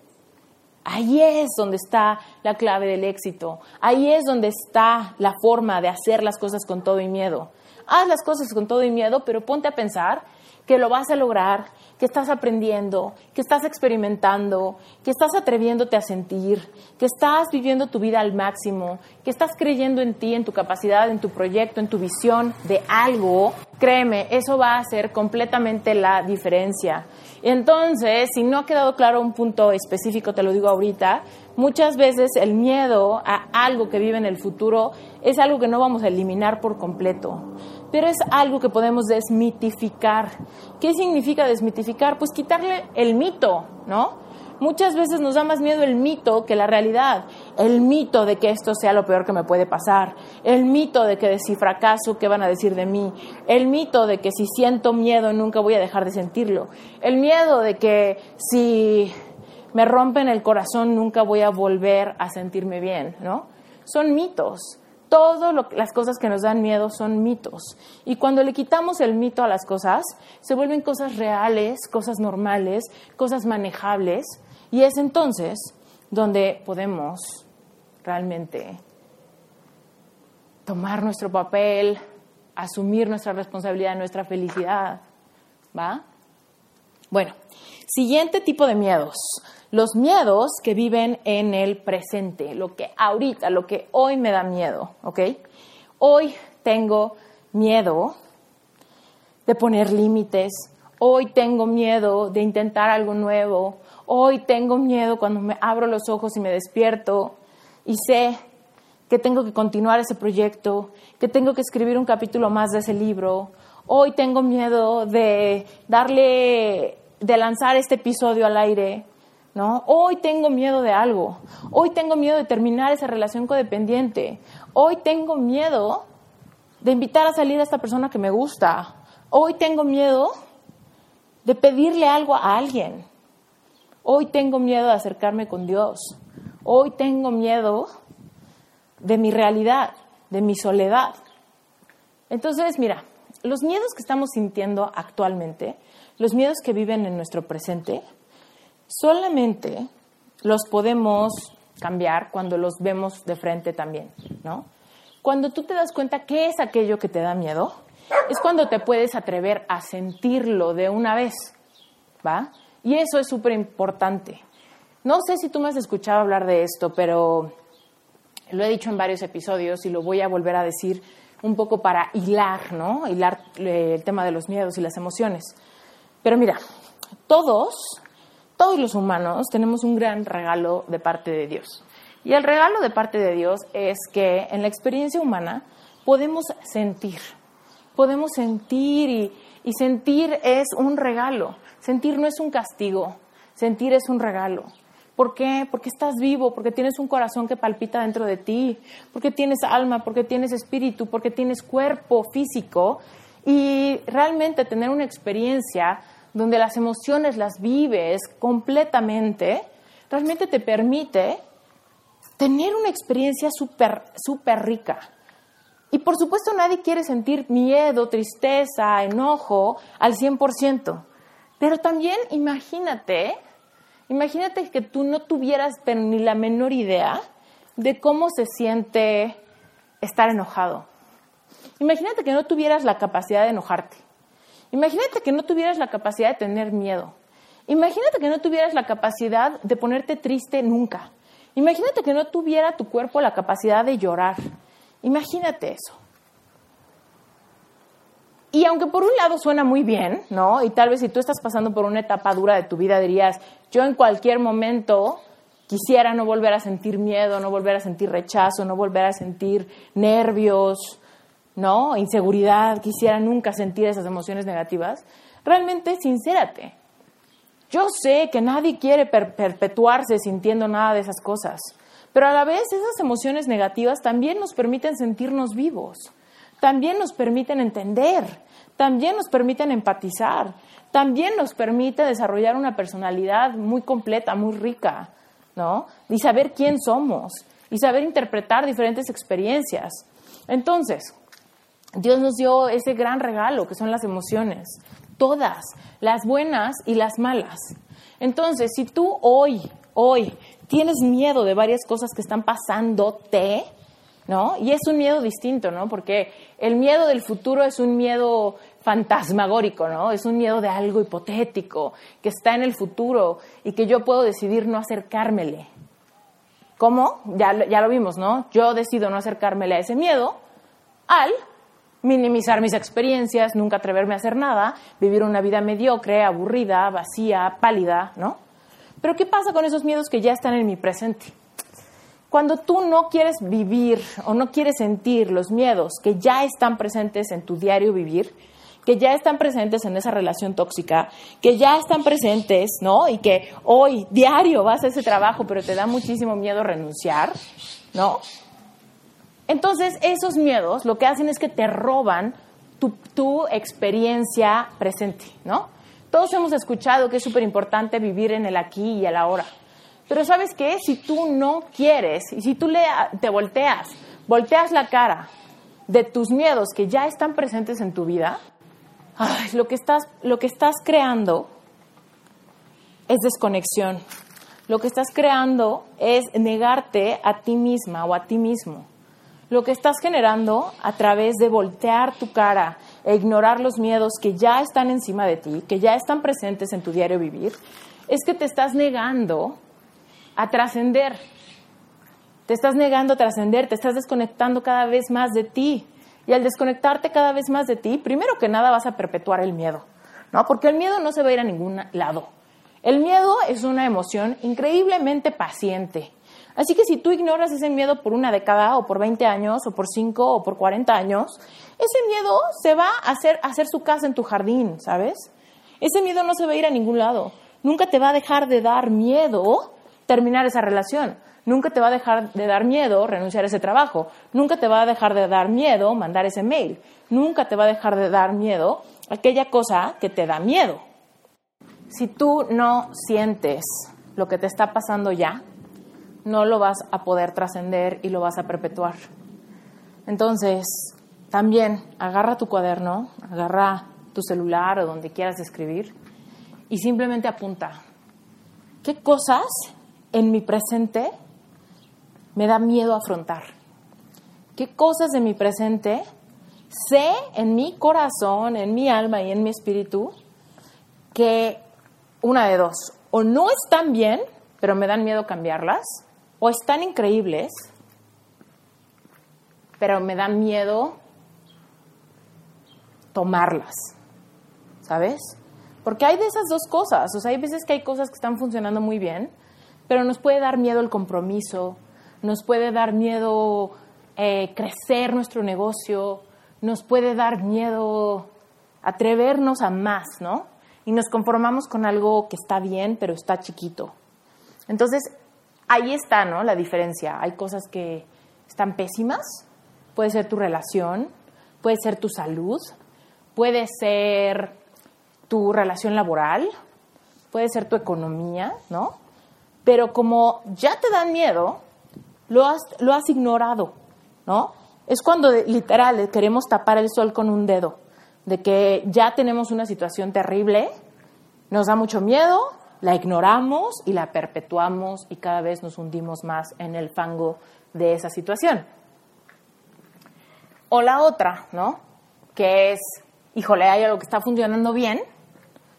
Ahí es donde está la clave del éxito. Ahí es donde está la forma de hacer las cosas con todo y miedo. Haz las cosas con todo y miedo, pero ponte a pensar que lo vas a lograr, que estás aprendiendo, que estás experimentando, que estás atreviéndote a sentir, que estás viviendo tu vida al máximo, que estás creyendo en ti, en tu capacidad, en tu proyecto, en tu visión de algo, créeme, eso va a hacer completamente la diferencia. Entonces, si no ha quedado claro un punto específico, te lo digo ahorita, muchas veces el miedo a algo que vive en el futuro es algo que no vamos a eliminar por completo pero es algo que podemos desmitificar. ¿Qué significa desmitificar? Pues quitarle el mito, ¿no? Muchas veces nos da más miedo el mito que la realidad. El mito de que esto sea lo peor que me puede pasar. El mito de que si fracaso, ¿qué van a decir de mí? El mito de que si siento miedo, nunca voy a dejar de sentirlo. El miedo de que si me rompen el corazón, nunca voy a volver a sentirme bien, ¿no? Son mitos. Todas las cosas que nos dan miedo son mitos. Y cuando le quitamos el mito a las cosas, se vuelven cosas reales, cosas normales, cosas manejables. Y es entonces donde podemos realmente tomar nuestro papel, asumir nuestra responsabilidad, nuestra felicidad. ¿Va? Bueno, siguiente tipo de miedos los miedos que viven en el presente, lo que ahorita, lo que hoy me da miedo, ¿ok? Hoy tengo miedo de poner límites, hoy tengo miedo de intentar algo nuevo, hoy tengo miedo cuando me abro los ojos y me despierto y sé que tengo que continuar ese proyecto, que tengo que escribir un capítulo más de ese libro, hoy tengo miedo de darle, de lanzar este episodio al aire, ¿no? Hoy tengo miedo de algo, hoy tengo miedo de terminar esa relación codependiente, hoy tengo miedo de invitar a salir a esta persona que me gusta, hoy tengo miedo de pedirle algo a alguien, hoy tengo miedo de acercarme con Dios, hoy tengo miedo de mi realidad, de mi soledad. Entonces, mira, los miedos que estamos sintiendo actualmente, los miedos que viven en nuestro presente, solamente los podemos cambiar cuando los vemos de frente también, ¿no? Cuando tú te das cuenta qué es aquello que te da miedo, es cuando te puedes atrever a sentirlo de una vez, ¿va? Y eso es súper importante. No sé si tú me has escuchado hablar de esto, pero lo he dicho en varios episodios y lo voy a volver a decir un poco para hilar, ¿no? Hilar eh, el tema de los miedos y las emociones. Pero mira, todos todos los humanos tenemos un gran regalo de parte de Dios. Y el regalo de parte de Dios es que en la experiencia humana podemos sentir, podemos sentir y, sentir es un regalo, sentir no es un castigo, sentir es un regalo. ¿Por qué? Porque estás vivo, porque tienes un corazón que palpita dentro de ti, porque tienes alma, porque tienes espíritu, porque tienes cuerpo físico y realmente tener una experiencia donde las emociones las vives completamente, realmente te permite tener una experiencia súper, súper rica. Y por supuesto nadie quiere sentir miedo, tristeza, enojo al 100%. Pero también imagínate, imagínate que tú no tuvieras ni la menor idea de cómo se siente estar enojado. Imagínate que no tuvieras la capacidad de enojarte. Imagínate que no tuvieras la capacidad de tener miedo. Imagínate que no tuvieras la capacidad de ponerte triste nunca. Imagínate que no tuviera tu cuerpo la capacidad de llorar. Imagínate eso. Y aunque por un lado suena muy bien, ¿no? Y tal vez si tú estás pasando por una etapa dura de tu vida dirías, yo en cualquier momento quisiera no volver a sentir miedo, no volver a sentir rechazo, no volver a sentir nervios, ¿no? Inseguridad, quisiera nunca sentir esas emociones negativas. Realmente, sincérate. Yo sé que nadie quiere perpetuarse sintiendo nada de esas cosas, pero a la vez esas emociones negativas también nos permiten sentirnos vivos, también nos permiten entender, también nos permiten empatizar, también nos permite desarrollar una personalidad muy completa, muy rica, ¿no? Y saber quién somos y saber interpretar diferentes experiencias. Entonces, Dios nos dio ese gran regalo que son las emociones, todas, las buenas y las malas. Entonces, si tú hoy, hoy, tienes miedo de varias cosas que están pasándote, ¿no? Y es un miedo distinto, ¿no? Porque el miedo del futuro es un miedo fantasmagórico, ¿no? Es un miedo de algo hipotético, que está en el futuro y que yo puedo decidir no acercármele. ¿Cómo? Ya, ya lo vimos, ¿no? Yo decido no acercármele a ese miedo al minimizar mis experiencias, nunca atreverme a hacer nada, vivir una vida mediocre, aburrida, vacía, pálida, ¿no? Pero ¿qué pasa con esos miedos que ya están en mi presente? Cuando tú no quieres vivir o no quieres sentir los miedos que ya están presentes en tu diario vivir, que ya están presentes en esa relación tóxica, que ya están presentes, ¿no? Y que hoy, diario, vas a ese trabajo, pero te da muchísimo miedo renunciar, ¿no? Entonces, esos miedos lo que hacen es que te roban tu, experiencia presente, ¿no? Todos hemos escuchado que es súper importante vivir en el aquí y el ahora. Pero ¿sabes qué? Si tú no quieres y si tú le, te volteas, volteas la cara de tus miedos que ya están presentes en tu vida, lo, que estás, lo que estás creando es desconexión. Lo que estás creando es negarte a ti misma o a ti mismo lo que estás generando a través de voltear tu cara e ignorar los miedos que ya están encima de ti, que ya están presentes en tu diario vivir, es que te estás negando a trascender. Te estás negando a trascender, te estás desconectando cada vez más de ti. Y al desconectarte cada vez más de ti, primero que nada vas a perpetuar el miedo, ¿no? Porque el miedo no se va a ir a ningún lado. El miedo es una emoción increíblemente paciente Así que si tú ignoras ese miedo por una década o por 20 años o por 5 o por 40 años, ese miedo se va a hacer, hacer su casa en tu jardín, ¿sabes? Ese miedo no se va a ir a ningún lado. Nunca te va a dejar de dar miedo terminar esa relación. Nunca te va a dejar de dar miedo renunciar a ese trabajo. Nunca te va a dejar de dar miedo mandar ese mail. Nunca te va a dejar de dar miedo aquella cosa que te da miedo. Si tú no sientes lo que te está pasando ya, no lo vas a poder trascender y lo vas a perpetuar. Entonces, también agarra tu cuaderno, agarra tu celular o donde quieras escribir y simplemente apunta. ¿Qué cosas en mi presente me da miedo afrontar? ¿Qué cosas de mi presente sé en mi corazón, en mi alma y en mi espíritu que una de dos, o no están bien, pero me dan miedo cambiarlas, o están increíbles, pero me dan miedo tomarlas, ¿sabes? Porque hay de esas dos cosas, o sea, hay veces que hay cosas que están funcionando muy bien, pero nos puede dar miedo el compromiso, nos puede dar miedo eh, crecer nuestro negocio, nos puede dar miedo atrevernos a más, ¿no? Y nos conformamos con algo que está bien, pero está chiquito. Entonces, ahí está, ¿no? La diferencia. Hay cosas que están pésimas. Puede ser tu relación, puede ser tu salud, puede ser tu relación laboral, puede ser tu economía, ¿no? Pero como ya te dan miedo, lo has, lo has ignorado, ¿no? Es cuando literal queremos tapar el sol con un dedo, de que ya tenemos una situación terrible, nos da mucho miedo, la ignoramos y la perpetuamos y cada vez nos hundimos más en el fango de esa situación. O la otra, ¿no? Que es híjole, hay algo que está funcionando bien,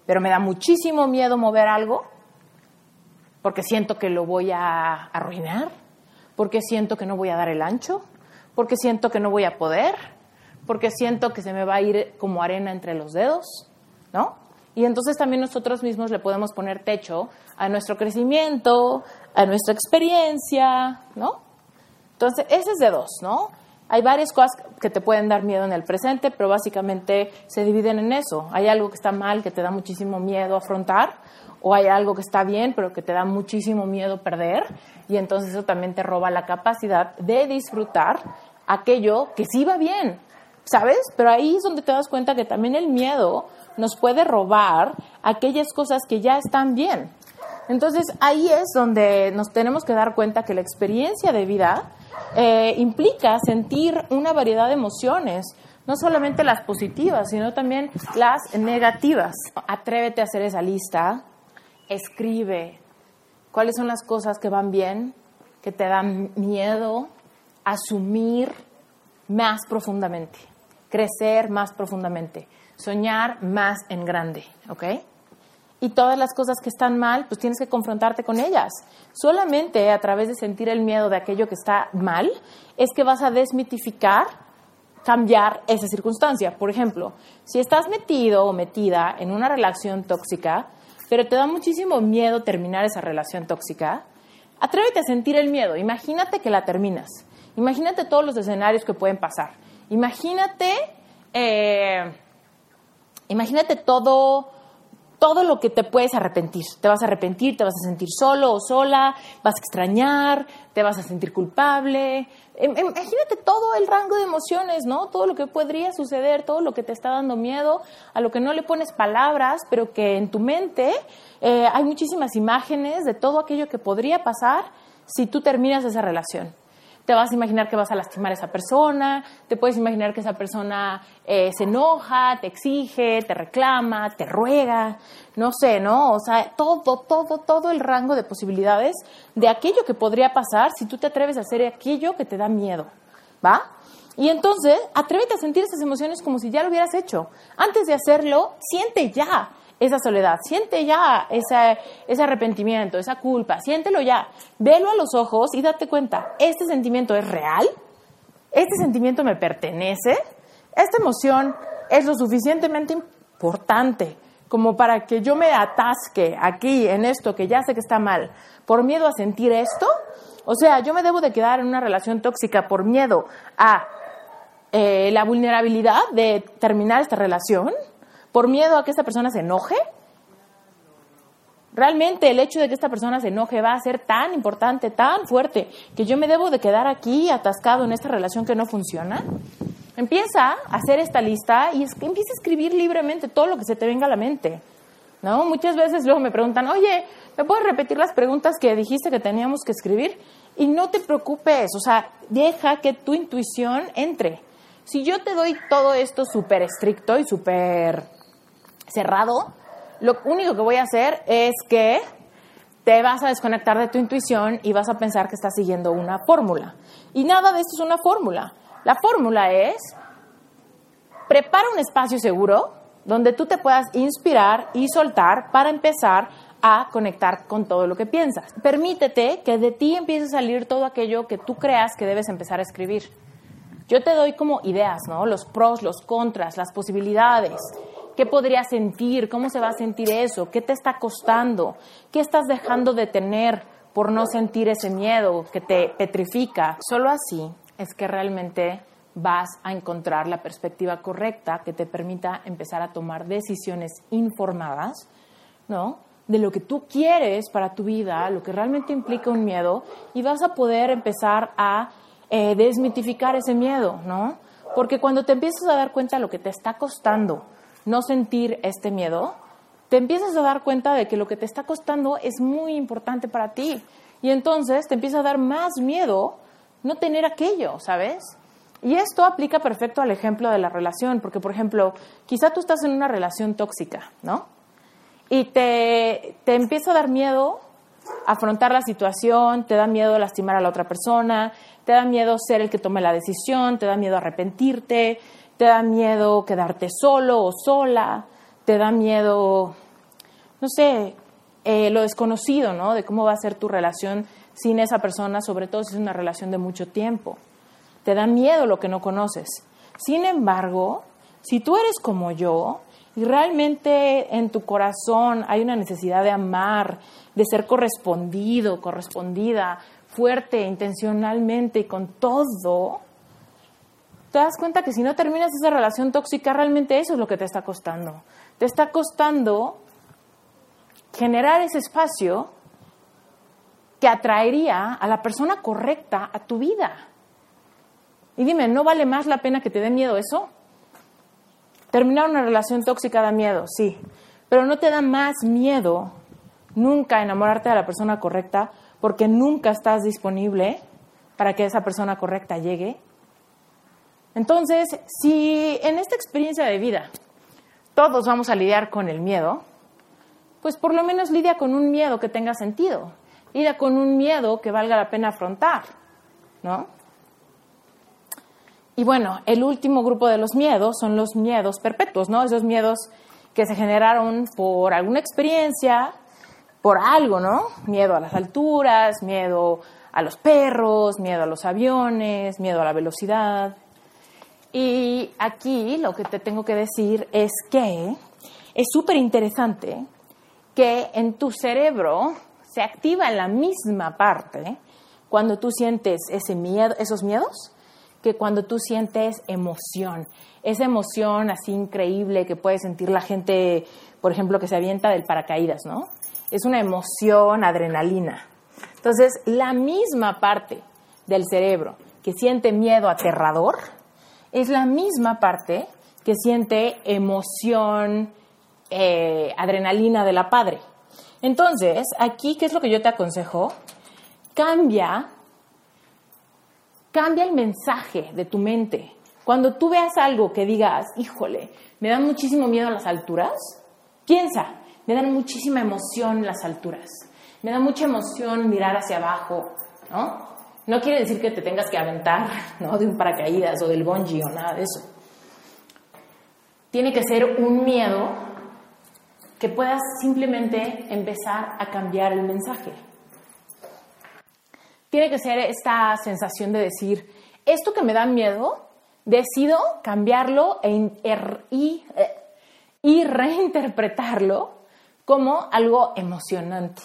pero me da muchísimo miedo mover algo porque siento que lo voy a arruinar, porque siento que no voy a dar el ancho, porque siento que no voy a poder, porque siento que se me va a ir como arena entre los dedos, ¿no? Y entonces también nosotros mismos le podemos poner techo a nuestro crecimiento, a nuestra experiencia, ¿no? Entonces, ese es de dos, ¿no? Hay varias cosas que te pueden dar miedo en el presente, pero básicamente se dividen en eso. Hay algo que está mal, que te da muchísimo miedo afrontar, o hay algo que está bien, pero que te da muchísimo miedo perder, y entonces eso también te roba la capacidad de disfrutar aquello que sí va bien, ¿sabes? Pero ahí es donde te das cuenta que también el miedo nos puede robar aquellas cosas que ya están bien. Entonces ahí es donde nos tenemos que dar cuenta que la experiencia de vida eh, implica sentir una variedad de emociones, no solamente las positivas, sino también las negativas. Atrévete a hacer esa lista, escribe cuáles son las cosas que van bien, que te dan miedo, asumir más profundamente, crecer más profundamente, soñar más en grande, ¿ok? y todas las cosas que están mal, pues tienes que confrontarte con ellas. Solamente a través de sentir el miedo de aquello que está mal es que vas a desmitificar, cambiar esa circunstancia. Por ejemplo, si estás metido o metida en una relación tóxica, pero te da muchísimo miedo terminar esa relación tóxica, atrévete a sentir el miedo. Imagínate que la terminas. Imagínate todos los escenarios que pueden pasar. Imagínate, eh, imagínate todo todo lo que te puedes arrepentir. Te vas a arrepentir, te vas a sentir solo o sola, vas a extrañar, te vas a sentir culpable. Imagínate todo el rango de emociones, ¿no? Todo lo que podría suceder, todo lo que te está dando miedo, a lo que no le pones palabras, pero que en tu mente eh, hay muchísimas imágenes de todo aquello que podría pasar si tú terminas esa relación te vas a imaginar que vas a lastimar a esa persona, te puedes imaginar que esa persona eh, se enoja, te exige, te reclama, te ruega, no sé, ¿no? O sea, todo, todo, todo el rango de posibilidades de aquello que podría pasar si tú te atreves a hacer aquello que te da miedo, ¿va? Y entonces, atrévete a sentir esas emociones como si ya lo hubieras hecho. Antes de hacerlo, siente ya esa soledad, siente ya ese arrepentimiento, esa culpa, siéntelo ya, velo a los ojos y date cuenta, ¿este sentimiento es real? ¿Este sentimiento me pertenece? ¿Esta emoción es lo suficientemente importante como para que yo me atasque aquí en esto que ya sé que está mal por miedo a sentir esto? O sea, yo me debo de quedar en una relación tóxica por miedo a eh, la vulnerabilidad de terminar esta relación por miedo a que esta persona se enoje? Realmente el hecho de que esta persona se enoje va a ser tan importante, tan fuerte, que yo me debo de quedar aquí atascado en esta relación que no funciona. Empieza a hacer esta lista y empieza a escribir libremente todo lo que se te venga a la mente. ¿no? Muchas veces luego me preguntan, oye, ¿me puedes repetir las preguntas que dijiste que teníamos que escribir? Y no te preocupes, o sea, deja que tu intuición entre. Si yo te doy todo esto súper estricto y súper cerrado, lo único que voy a hacer es que te vas a desconectar de tu intuición y vas a pensar que estás siguiendo una fórmula. Y nada de esto es una fórmula. La fórmula es, prepara un espacio seguro donde tú te puedas inspirar y soltar para empezar a conectar con todo lo que piensas. Permítete que de ti empiece a salir todo aquello que tú creas que debes empezar a escribir. Yo te doy como ideas, ¿no? Los pros, los contras, las posibilidades. ¿Qué podrías sentir? ¿Cómo se va a sentir eso? ¿Qué te está costando? ¿Qué estás dejando de tener por no sentir ese miedo que te petrifica? Solo así es que realmente vas a encontrar la perspectiva correcta que te permita empezar a tomar decisiones informadas, ¿no? De lo que tú quieres para tu vida, lo que realmente implica un miedo, y vas a poder empezar a eh, desmitificar ese miedo, ¿no? Porque cuando te empiezas a dar cuenta de lo que te está costando, no sentir este miedo, te empiezas a dar cuenta de que lo que te está costando es muy importante para ti. Y entonces te empieza a dar más miedo no tener aquello, ¿sabes? Y esto aplica perfecto al ejemplo de la relación, porque por ejemplo, quizá tú estás en una relación tóxica, ¿no? Y te, te empieza a dar miedo afrontar la situación, te da miedo lastimar a la otra persona, te da miedo ser el que tome la decisión, te da miedo arrepentirte, te da miedo quedarte solo o sola, te da miedo, no sé, eh, lo desconocido, ¿no? De cómo va a ser tu relación sin esa persona, sobre todo si es una relación de mucho tiempo. Te da miedo lo que no conoces. Sin embargo, si tú eres como yo y realmente en tu corazón hay una necesidad de amar, de ser correspondido, correspondida, fuerte, intencionalmente y con todo, te das cuenta que si no terminas esa relación tóxica, realmente eso es lo que te está costando. Te está costando generar ese espacio que atraería a la persona correcta a tu vida. Y dime, ¿no vale más la pena que te dé miedo eso? Terminar una relación tóxica da miedo, sí, pero no te da más miedo nunca enamorarte de la persona correcta porque nunca estás disponible para que esa persona correcta llegue. Entonces, si en esta experiencia de vida todos vamos a lidiar con el miedo, pues por lo menos lidia con un miedo que tenga sentido, lidia con un miedo que valga la pena afrontar, ¿no? Y bueno, el último grupo de los miedos son los miedos perpetuos, ¿no? Esos miedos que se generaron por alguna experiencia, por algo, ¿no? Miedo a las alturas, miedo a los perros, miedo a los aviones, miedo a la velocidad. Y aquí lo que te tengo que decir es que es súper interesante que en tu cerebro se activa la misma parte cuando tú sientes ese miedo, esos miedos que cuando tú sientes emoción. Esa emoción así increíble que puede sentir la gente, por ejemplo, que se avienta del paracaídas, ¿no? Es una emoción, adrenalina. Entonces, la misma parte del cerebro que siente miedo aterrador es la misma parte que siente emoción, eh, adrenalina de la padre. Entonces, aquí, ¿qué es lo que yo te aconsejo? Cambia, cambia el mensaje de tu mente. Cuando tú veas algo que digas, híjole, me da muchísimo miedo las alturas, piensa, me dan muchísima emoción las alturas. Me da mucha emoción mirar hacia abajo, ¿no? No quiere decir que te tengas que aventar, ¿no? De un paracaídas o del bungee o nada de eso. Tiene que ser un miedo que puedas simplemente empezar a cambiar el mensaje. Tiene que ser esta sensación de decir, esto que me da miedo, decido cambiarlo e er, eh, y reinterpretarlo como algo emocionante.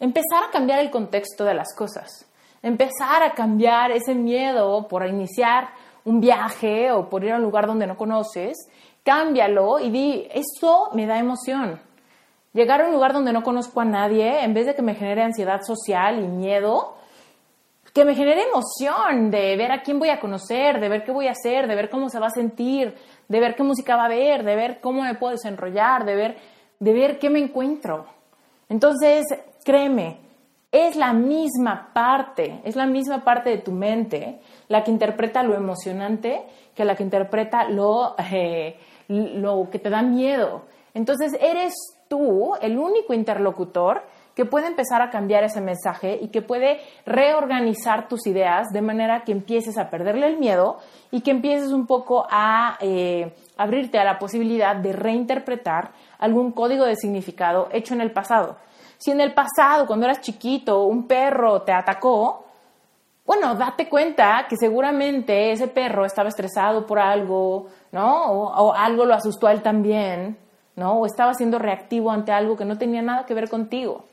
Empezar a cambiar el contexto de las cosas. Empezar a cambiar ese miedo por iniciar un viaje o por ir a un lugar donde no conoces cámbialo y di, esto me da emoción. Llegar a un lugar donde no conozco a nadie, en vez de que me genere ansiedad social y miedo, que me genere emoción de ver a quién voy a conocer, de ver qué voy a hacer, de ver cómo se va a sentir, de ver qué música va a haber, de ver cómo me puedo desenrollar, de ver, de ver qué me encuentro. Entonces, créeme, es la misma parte, es la misma parte de tu mente la que interpreta lo emocionante que la que interpreta lo, eh, lo que te da miedo. Entonces eres tú el único interlocutor que puede empezar a cambiar ese mensaje y que puede reorganizar tus ideas de manera que empieces a perderle el miedo y que empieces un poco a eh, abrirte a la posibilidad de reinterpretar algún código de significado hecho en el pasado. Si en el pasado, cuando eras chiquito, un perro te atacó, bueno, date cuenta que seguramente ese perro estaba estresado por algo, ¿no? O, algo lo asustó a él también, ¿no? O estaba siendo reactivo ante algo que no tenía nada que ver contigo.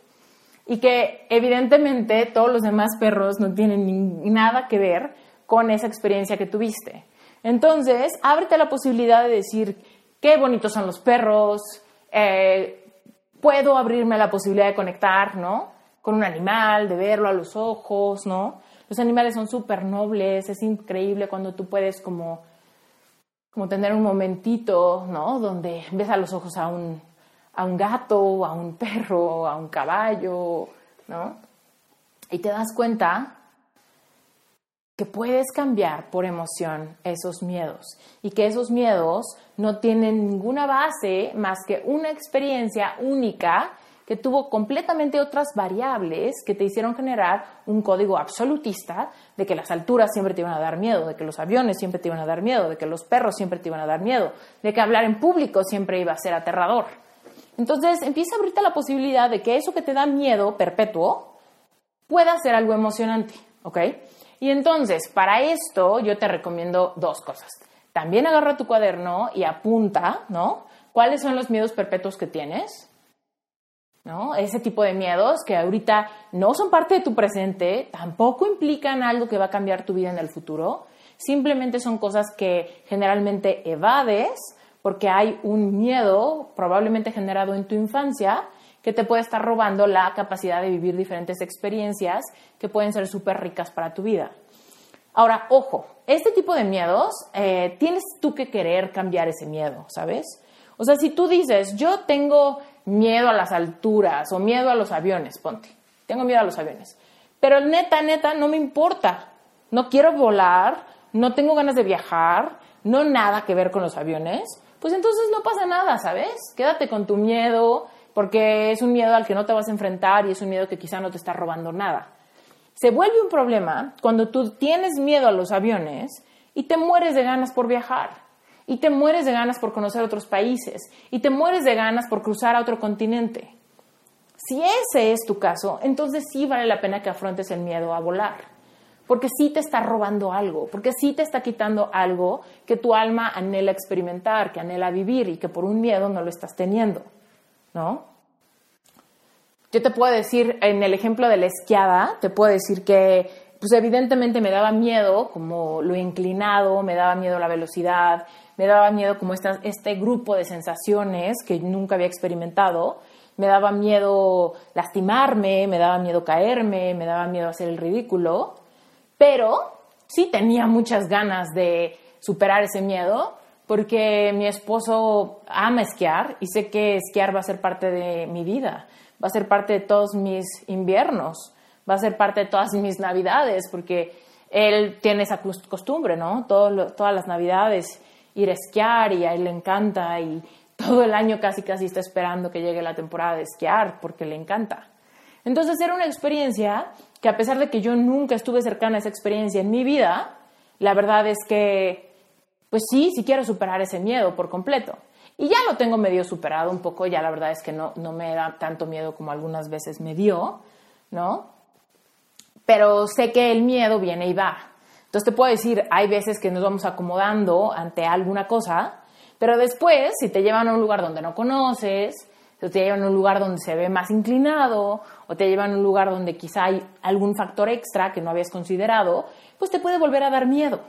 Y que evidentemente todos los demás perros no tienen nada que ver con esa experiencia que tuviste. Entonces, ábrete la posibilidad de decir, qué bonitos son los perros, eh, puedo abrirme a la posibilidad de conectar, ¿no? Con un animal, de verlo a los ojos, ¿no? Los animales son súper nobles, es increíble cuando tú puedes como, como tener un momentito, ¿no? Donde ves a los ojos a un, a un gato, a un perro, a un caballo, ¿no? Y te das cuenta que puedes cambiar por emoción esos miedos y que esos miedos no tienen ninguna base más que una experiencia única que tuvo completamente otras variables que te hicieron generar un código absolutista de que las alturas siempre te iban a dar miedo, de que los aviones siempre te iban a dar miedo, de que los perros siempre te iban a dar miedo, de que hablar en público siempre iba a ser aterrador. Entonces empieza a abrirte la posibilidad de que eso que te da miedo perpetuo pueda ser algo emocionante, ¿ok? Y entonces, para esto yo te recomiendo dos cosas. También agarra tu cuaderno y apunta, ¿no? ¿Cuáles son los miedos perpetuos que tienes? ¿No? Ese tipo de miedos que ahorita no son parte de tu presente, tampoco implican algo que va a cambiar tu vida en el futuro, simplemente son cosas que generalmente evades porque hay un miedo probablemente generado en tu infancia que te puede estar robando la capacidad de vivir diferentes experiencias que pueden ser súper ricas para tu vida. Ahora, ojo, este tipo de miedos eh, tienes tú que querer cambiar ese miedo, ¿sabes? O sea, si tú dices, yo tengo miedo a las alturas o miedo a los aviones, ponte, tengo miedo a los aviones, pero neta, neta, no me importa, no quiero volar, no tengo ganas de viajar, no nada que ver con los aviones, pues entonces no pasa nada, ¿sabes? Quédate con tu miedo, porque es un miedo al que no te vas a enfrentar y es un miedo que quizá no te está robando nada. Se vuelve un problema cuando tú tienes miedo a los aviones y te mueres de ganas por viajar, y te mueres de ganas por conocer otros países, y te mueres de ganas por cruzar a otro continente. Si ese es tu caso, entonces sí vale la pena que afrontes el miedo a volar, porque sí te está robando algo, porque sí te está quitando algo que tu alma anhela experimentar, que anhela vivir y que por un miedo no lo estás teniendo, ¿no? Yo te puedo decir, en el ejemplo de la esquiada, te puedo decir que, pues evidentemente me daba miedo como lo inclinado, me daba miedo la velocidad, me daba miedo como este grupo de sensaciones que nunca había experimentado, me daba miedo lastimarme, me daba miedo caerme, me daba miedo hacer el ridículo, pero sí tenía muchas ganas de superar ese miedo porque mi esposo ama esquiar y sé que esquiar va a ser parte de mi vida va a ser parte de todos mis inviernos, va a ser parte de todas mis navidades, porque él tiene esa costumbre, ¿no? todas las navidades ir a esquiar y a él le encanta y todo el año casi casi está esperando que llegue la temporada de esquiar porque le encanta. Entonces era una experiencia que a pesar de que yo nunca estuve cercana a esa experiencia en mi vida, la verdad es que, pues sí, sí quiero superar ese miedo por completo. Y ya lo tengo medio superado un poco, ya la verdad es que no, no me da tanto miedo como algunas veces me dio, ¿no? Pero sé que el miedo viene y va. Entonces te puedo decir, hay veces que nos vamos acomodando ante alguna cosa, pero después, si te llevan a un lugar donde no conoces, o te llevan a un lugar donde se ve más inclinado, o te llevan a un lugar donde quizá hay algún factor extra que no habías considerado, pues te puede volver a dar miedo.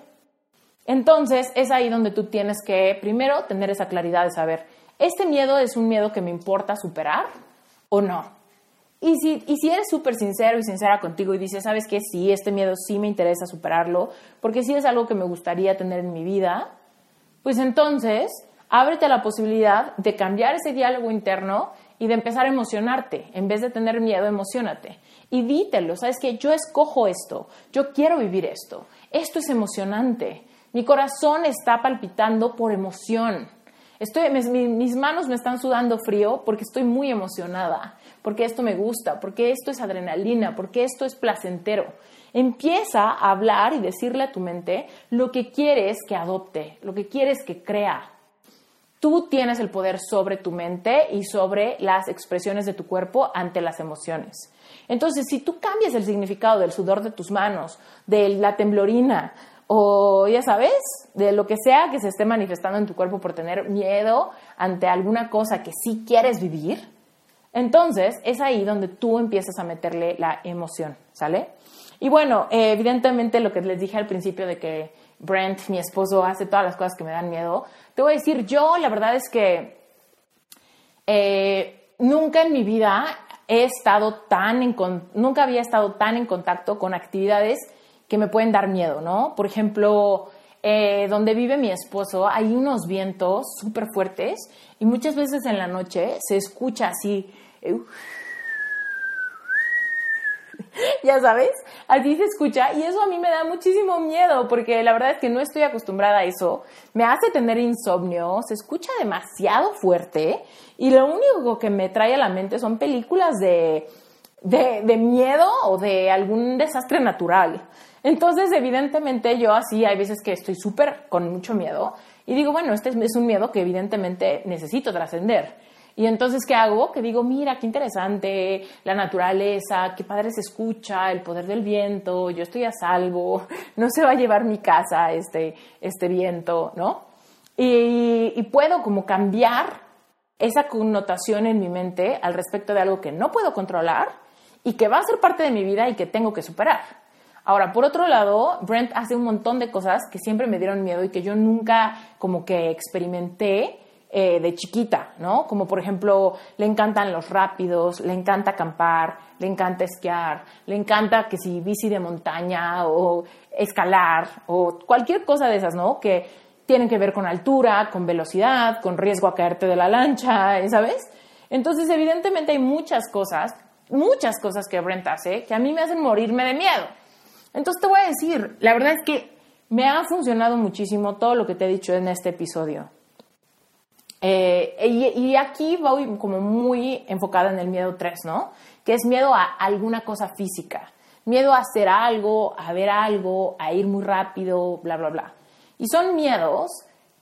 Entonces es ahí donde tú tienes que primero tener esa claridad de saber, ¿este miedo es un miedo que me importa superar o no? Y si, y si eres súper sincero y sincera contigo y dices, ¿sabes qué? Sí, este miedo sí me interesa superarlo, porque sí es algo que me gustaría tener en mi vida, pues entonces ábrete a la posibilidad de cambiar ese diálogo interno y de empezar a emocionarte. En vez de tener miedo, emocionate. Y dítelo, ¿sabes qué? Yo escojo esto, yo quiero vivir esto, esto es emocionante. Mi corazón está palpitando por emoción. Estoy, mis, manos me están sudando frío porque estoy muy emocionada, porque esto me gusta, porque esto es adrenalina, porque esto es placentero. Empieza a hablar y decirle a tu mente lo que quieres que adopte, lo que quieres que crea. Tú tienes el poder sobre tu mente y sobre las expresiones de tu cuerpo ante las emociones. Entonces, si tú cambias el significado del sudor de tus manos, de la temblorina, o ya sabes, de lo que sea que se esté manifestando en tu cuerpo por tener miedo ante alguna cosa que sí quieres vivir, entonces es ahí donde tú empiezas a meterle la emoción, ¿sale? Y bueno, eh, evidentemente lo que les dije al principio de que Brent, mi esposo, hace todas las cosas que me dan miedo, te voy a decir, yo la verdad es que eh, nunca en mi vida he estado tan nunca había estado tan en contacto con actividades que me pueden dar miedo, ¿no? Por ejemplo, eh, donde vive mi esposo hay unos vientos súper fuertes y muchas veces en la noche se escucha así. Eh, ya sabes, así se escucha y eso a mí me da muchísimo miedo porque la verdad es que no estoy acostumbrada a eso, me hace tener insomnio, se escucha demasiado fuerte y lo único que me trae a la mente son películas de, de, miedo o de algún desastre natural. Entonces, evidentemente, yo así hay veces que estoy súper con mucho miedo y digo, bueno, este es un miedo que evidentemente necesito trascender. Y entonces, ¿qué hago? Que digo, mira, qué interesante, la naturaleza, qué padre se escucha, el poder del viento, yo estoy a salvo, no se va a llevar mi casa este, este viento, ¿no? Y, y puedo como cambiar esa connotación en mi mente al respecto de algo que no puedo controlar y que va a ser parte de mi vida y que tengo que superar. Ahora, por otro lado, Brent hace un montón de cosas que siempre me dieron miedo y que yo nunca como que experimenté eh, de chiquita, ¿no? Como por ejemplo, le encantan los rápidos, le encanta acampar, le encanta esquiar, le encanta que si bici de montaña o escalar o cualquier cosa de esas, ¿no? Que tienen que ver con altura, con velocidad, con riesgo a caerte de la lancha, ¿sabes? Entonces, evidentemente hay muchas cosas, muchas cosas que Brent hace que a mí me hacen morirme de miedo. Entonces te voy a decir, la verdad es que me ha funcionado muchísimo todo lo que te he dicho en este episodio. Eh, y, aquí voy como muy enfocada en el miedo 3, ¿no? Que es miedo a alguna cosa física, miedo a hacer algo, a ver algo, a ir muy rápido, bla, bla, bla. Y son miedos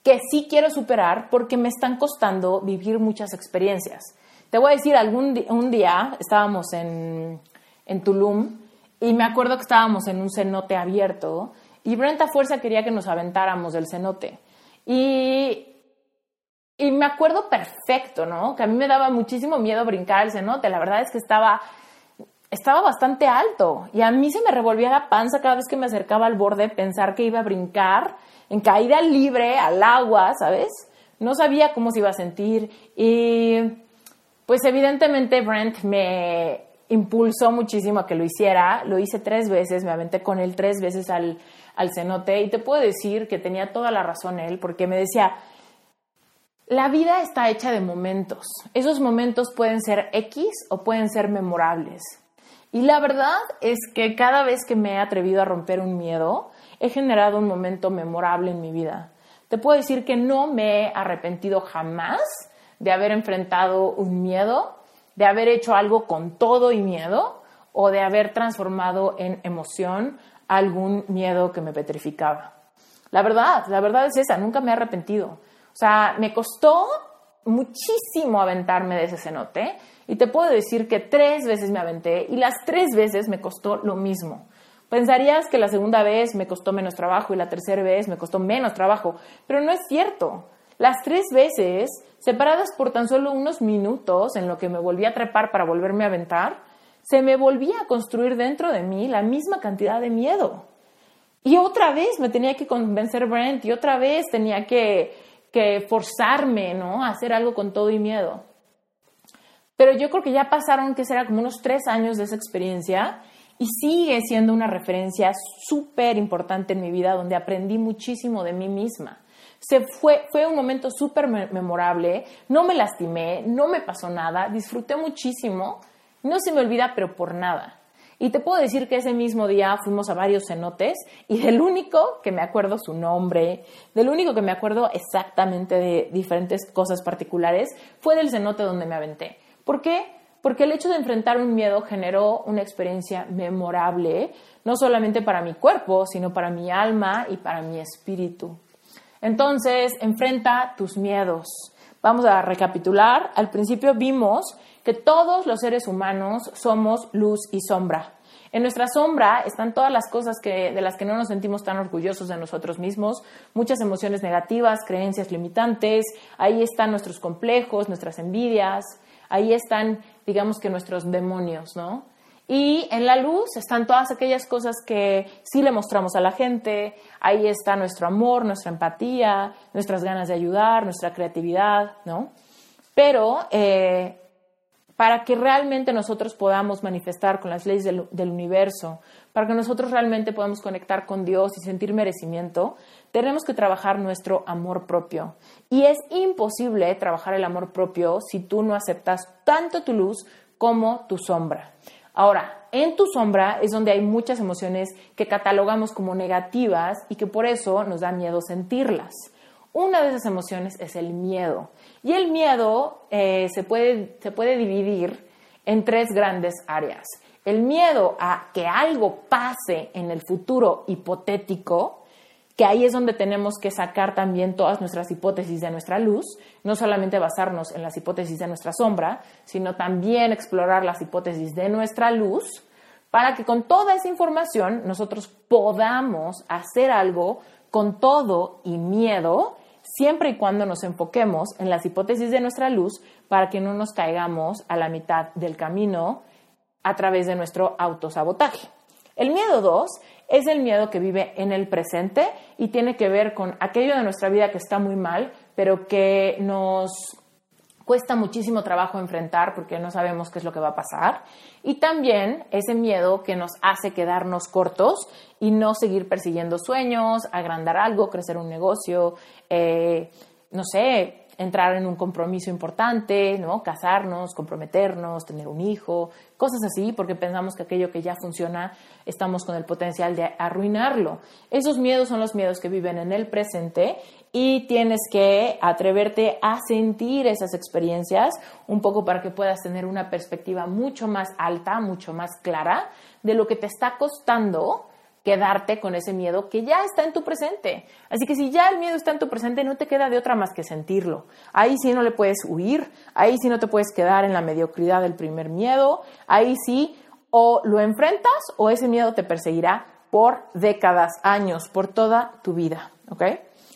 que sí quiero superar porque me están costando vivir muchas experiencias. Te voy a decir, algún un día estábamos en, en Tulum y me acuerdo que estábamos en un cenote abierto y Brenta Fuerza quería que nos aventáramos del cenote. Y y me acuerdo perfecto, ¿no? Que a mí me daba muchísimo miedo brincar el cenote. La verdad es que estaba, estaba bastante alto y a mí se me revolvía la panza cada vez que me acercaba al borde pensar que iba a brincar en caída libre al agua, ¿sabes? No sabía cómo se iba a sentir y pues evidentemente Brent me impulsó muchísimo a que lo hiciera. Lo hice tres veces, me aventé con él tres veces al, al cenote y te puedo decir que tenía toda la razón él porque me decía, la vida está hecha de momentos. Esos momentos pueden ser X o pueden ser memorables. Y la verdad es que cada vez que me he atrevido a romper un miedo, he generado un momento memorable en mi vida. Te puedo decir que no me he arrepentido jamás de haber enfrentado un miedo, de haber hecho algo con todo y miedo, o de haber transformado en emoción algún miedo que me petrificaba. La verdad, la verdad es esa, nunca me he arrepentido. O sea, me costó muchísimo aventarme de ese cenote y te puedo decir que tres veces me aventé y las tres veces me costó lo mismo. Pensarías que la segunda vez me costó menos trabajo y la tercera vez me costó menos trabajo, pero no es cierto. Las tres veces, separadas por tan solo unos minutos en lo que me volví a trepar para volverme a aventar, se me volvía a construir dentro de mí la misma cantidad de miedo. Y otra vez me tenía que convencer Brent y otra vez tenía que forzarme, ¿no? A hacer algo con todo y miedo. Pero yo creo que ya pasaron, que será como unos tres años de esa experiencia y sigue siendo una referencia súper importante en mi vida donde aprendí muchísimo de mí misma. Se fue, fue un momento súper memorable, no me lastimé, no me pasó nada, disfruté muchísimo, no se me olvida, pero por nada. Y te puedo decir que ese mismo día fuimos a varios cenotes y del único que me acuerdo su nombre, del único que me acuerdo exactamente de diferentes cosas particulares, fue del cenote donde me aventé. ¿Por qué? Porque el hecho de enfrentar un miedo generó una experiencia memorable, no solamente para mi cuerpo, sino para mi alma y para mi espíritu. Entonces, enfrenta tus miedos. Vamos a recapitular. Al principio vimos que todos los seres humanos somos luz y sombra. En nuestra sombra están todas las cosas que, de las que no nos sentimos tan orgullosos de nosotros mismos, muchas emociones negativas, creencias limitantes, ahí están nuestros complejos, nuestras envidias, ahí están, digamos que nuestros demonios, ¿no? Y en la luz están todas aquellas cosas que sí le mostramos a la gente, ahí está nuestro amor, nuestra empatía, nuestras ganas de ayudar, nuestra creatividad, ¿no? Pero eh, para que realmente nosotros podamos manifestar con las leyes del, universo, para que nosotros realmente podamos conectar con Dios y sentir merecimiento, tenemos que trabajar nuestro amor propio. Y es imposible trabajar el amor propio si tú no aceptas tanto tu luz como tu sombra. Ahora, en tu sombra es donde hay muchas emociones que catalogamos como negativas y que por eso nos da miedo sentirlas. Una de esas emociones es el miedo. Y el miedo eh, se, puede, se puede dividir en tres grandes áreas. El miedo a que algo pase en el futuro hipotético, que ahí es donde tenemos que sacar también todas nuestras hipótesis de nuestra luz, no solamente basarnos en las hipótesis de nuestra sombra, sino también explorar las hipótesis de nuestra luz, para que con toda esa información nosotros podamos hacer algo con todo y miedo, siempre y cuando nos enfoquemos en las hipótesis de nuestra luz, para que no nos caigamos a la mitad del camino a través de nuestro autosabotaje. El miedo 2 es el miedo que vive en el presente y tiene que ver con aquello de nuestra vida que está muy mal, pero que nos cuesta muchísimo trabajo enfrentar porque no sabemos qué es lo que va a pasar. Y también ese miedo que nos hace quedarnos cortos y no seguir persiguiendo sueños, agrandar algo, crecer un negocio, eh, no sé, entrar en un compromiso importante, ¿no? Casarnos, comprometernos, tener un hijo, cosas así, porque pensamos que aquello que ya funciona estamos con el potencial de arruinarlo. Esos miedos son los miedos que viven en el presente y tienes que atreverte a sentir esas experiencias un poco para que puedas tener una perspectiva mucho más alta, mucho más clara de lo que te está costando quedarte con ese miedo que ya está en tu presente. Así que si ya el miedo está en tu presente, no te queda de otra más que sentirlo. Ahí sí no le puedes huir, ahí sí no te puedes quedar en la mediocridad del primer miedo, ahí sí o lo enfrentas o ese miedo te perseguirá por décadas, años, por toda tu vida, ¿ok?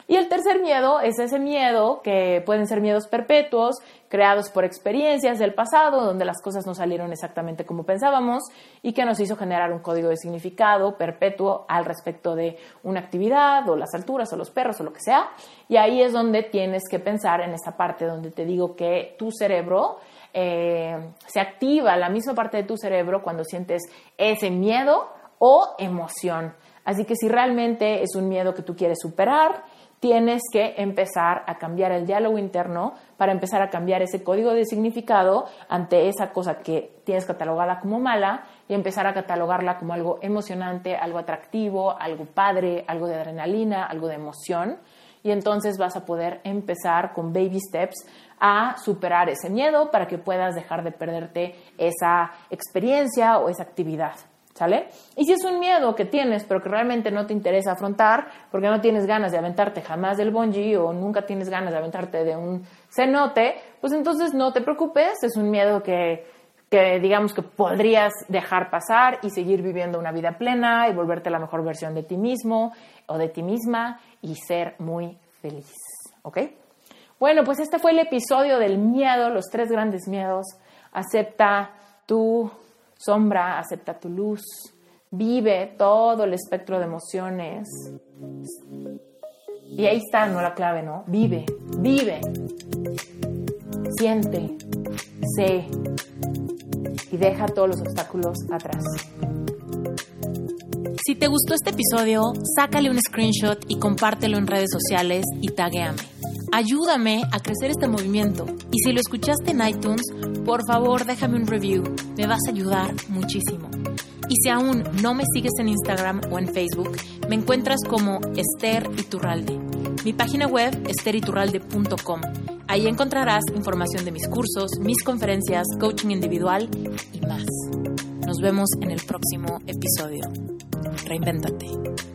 Y el tercer miedo es ese miedo que pueden ser miedos perpetuos, creados por experiencias del pasado, donde las cosas no salieron exactamente como pensábamos y que nos hizo generar un código de significado perpetuo al respecto de una actividad o las alturas o los perros o lo que sea. Y ahí es donde tienes que pensar en esa parte donde te digo que tu cerebro eh, se activa, la misma parte de tu cerebro cuando sientes ese miedo o emoción. Así que si realmente es un miedo que tú quieres superar, tienes que empezar a cambiar el diálogo interno para empezar a cambiar ese código de significado ante esa cosa que tienes catalogada como mala y empezar a catalogarla como algo emocionante, algo atractivo, algo padre, algo de adrenalina, algo de emoción. Y entonces vas a poder empezar con baby steps a superar ese miedo para que puedas dejar de perderte esa experiencia o esa actividad. ¿Sale? Y si es un miedo que tienes, pero que realmente no te interesa afrontar, porque no tienes ganas de aventarte jamás del bungee o nunca tienes ganas de aventarte de un cenote, pues entonces no te preocupes, es un miedo que, que digamos que podrías dejar pasar y seguir viviendo una vida plena y volverte la mejor versión de ti mismo o de ti misma y ser muy feliz. ¿Ok? Bueno, pues este fue el episodio del miedo, los tres grandes miedos. Acepta tu sombra, acepta tu luz, vive todo el espectro de emociones. Y ahí está, no la clave, ¿no? Vive, vive, siente, sé y deja todos los obstáculos atrás. Si te gustó este episodio, sácale un screenshot y compártelo en redes sociales y taguéame. Ayúdame a crecer este movimiento. Y si lo escuchaste en iTunes, por favor déjame un review. Me vas a ayudar muchísimo. Y si aún no me sigues en Instagram o en Facebook, me encuentras como Esther Iturralde. Mi página web, esteriturralde.com. Ahí encontrarás información de mis cursos, mis conferencias, coaching individual y más. Nos vemos en el próximo episodio. Reinvéntate.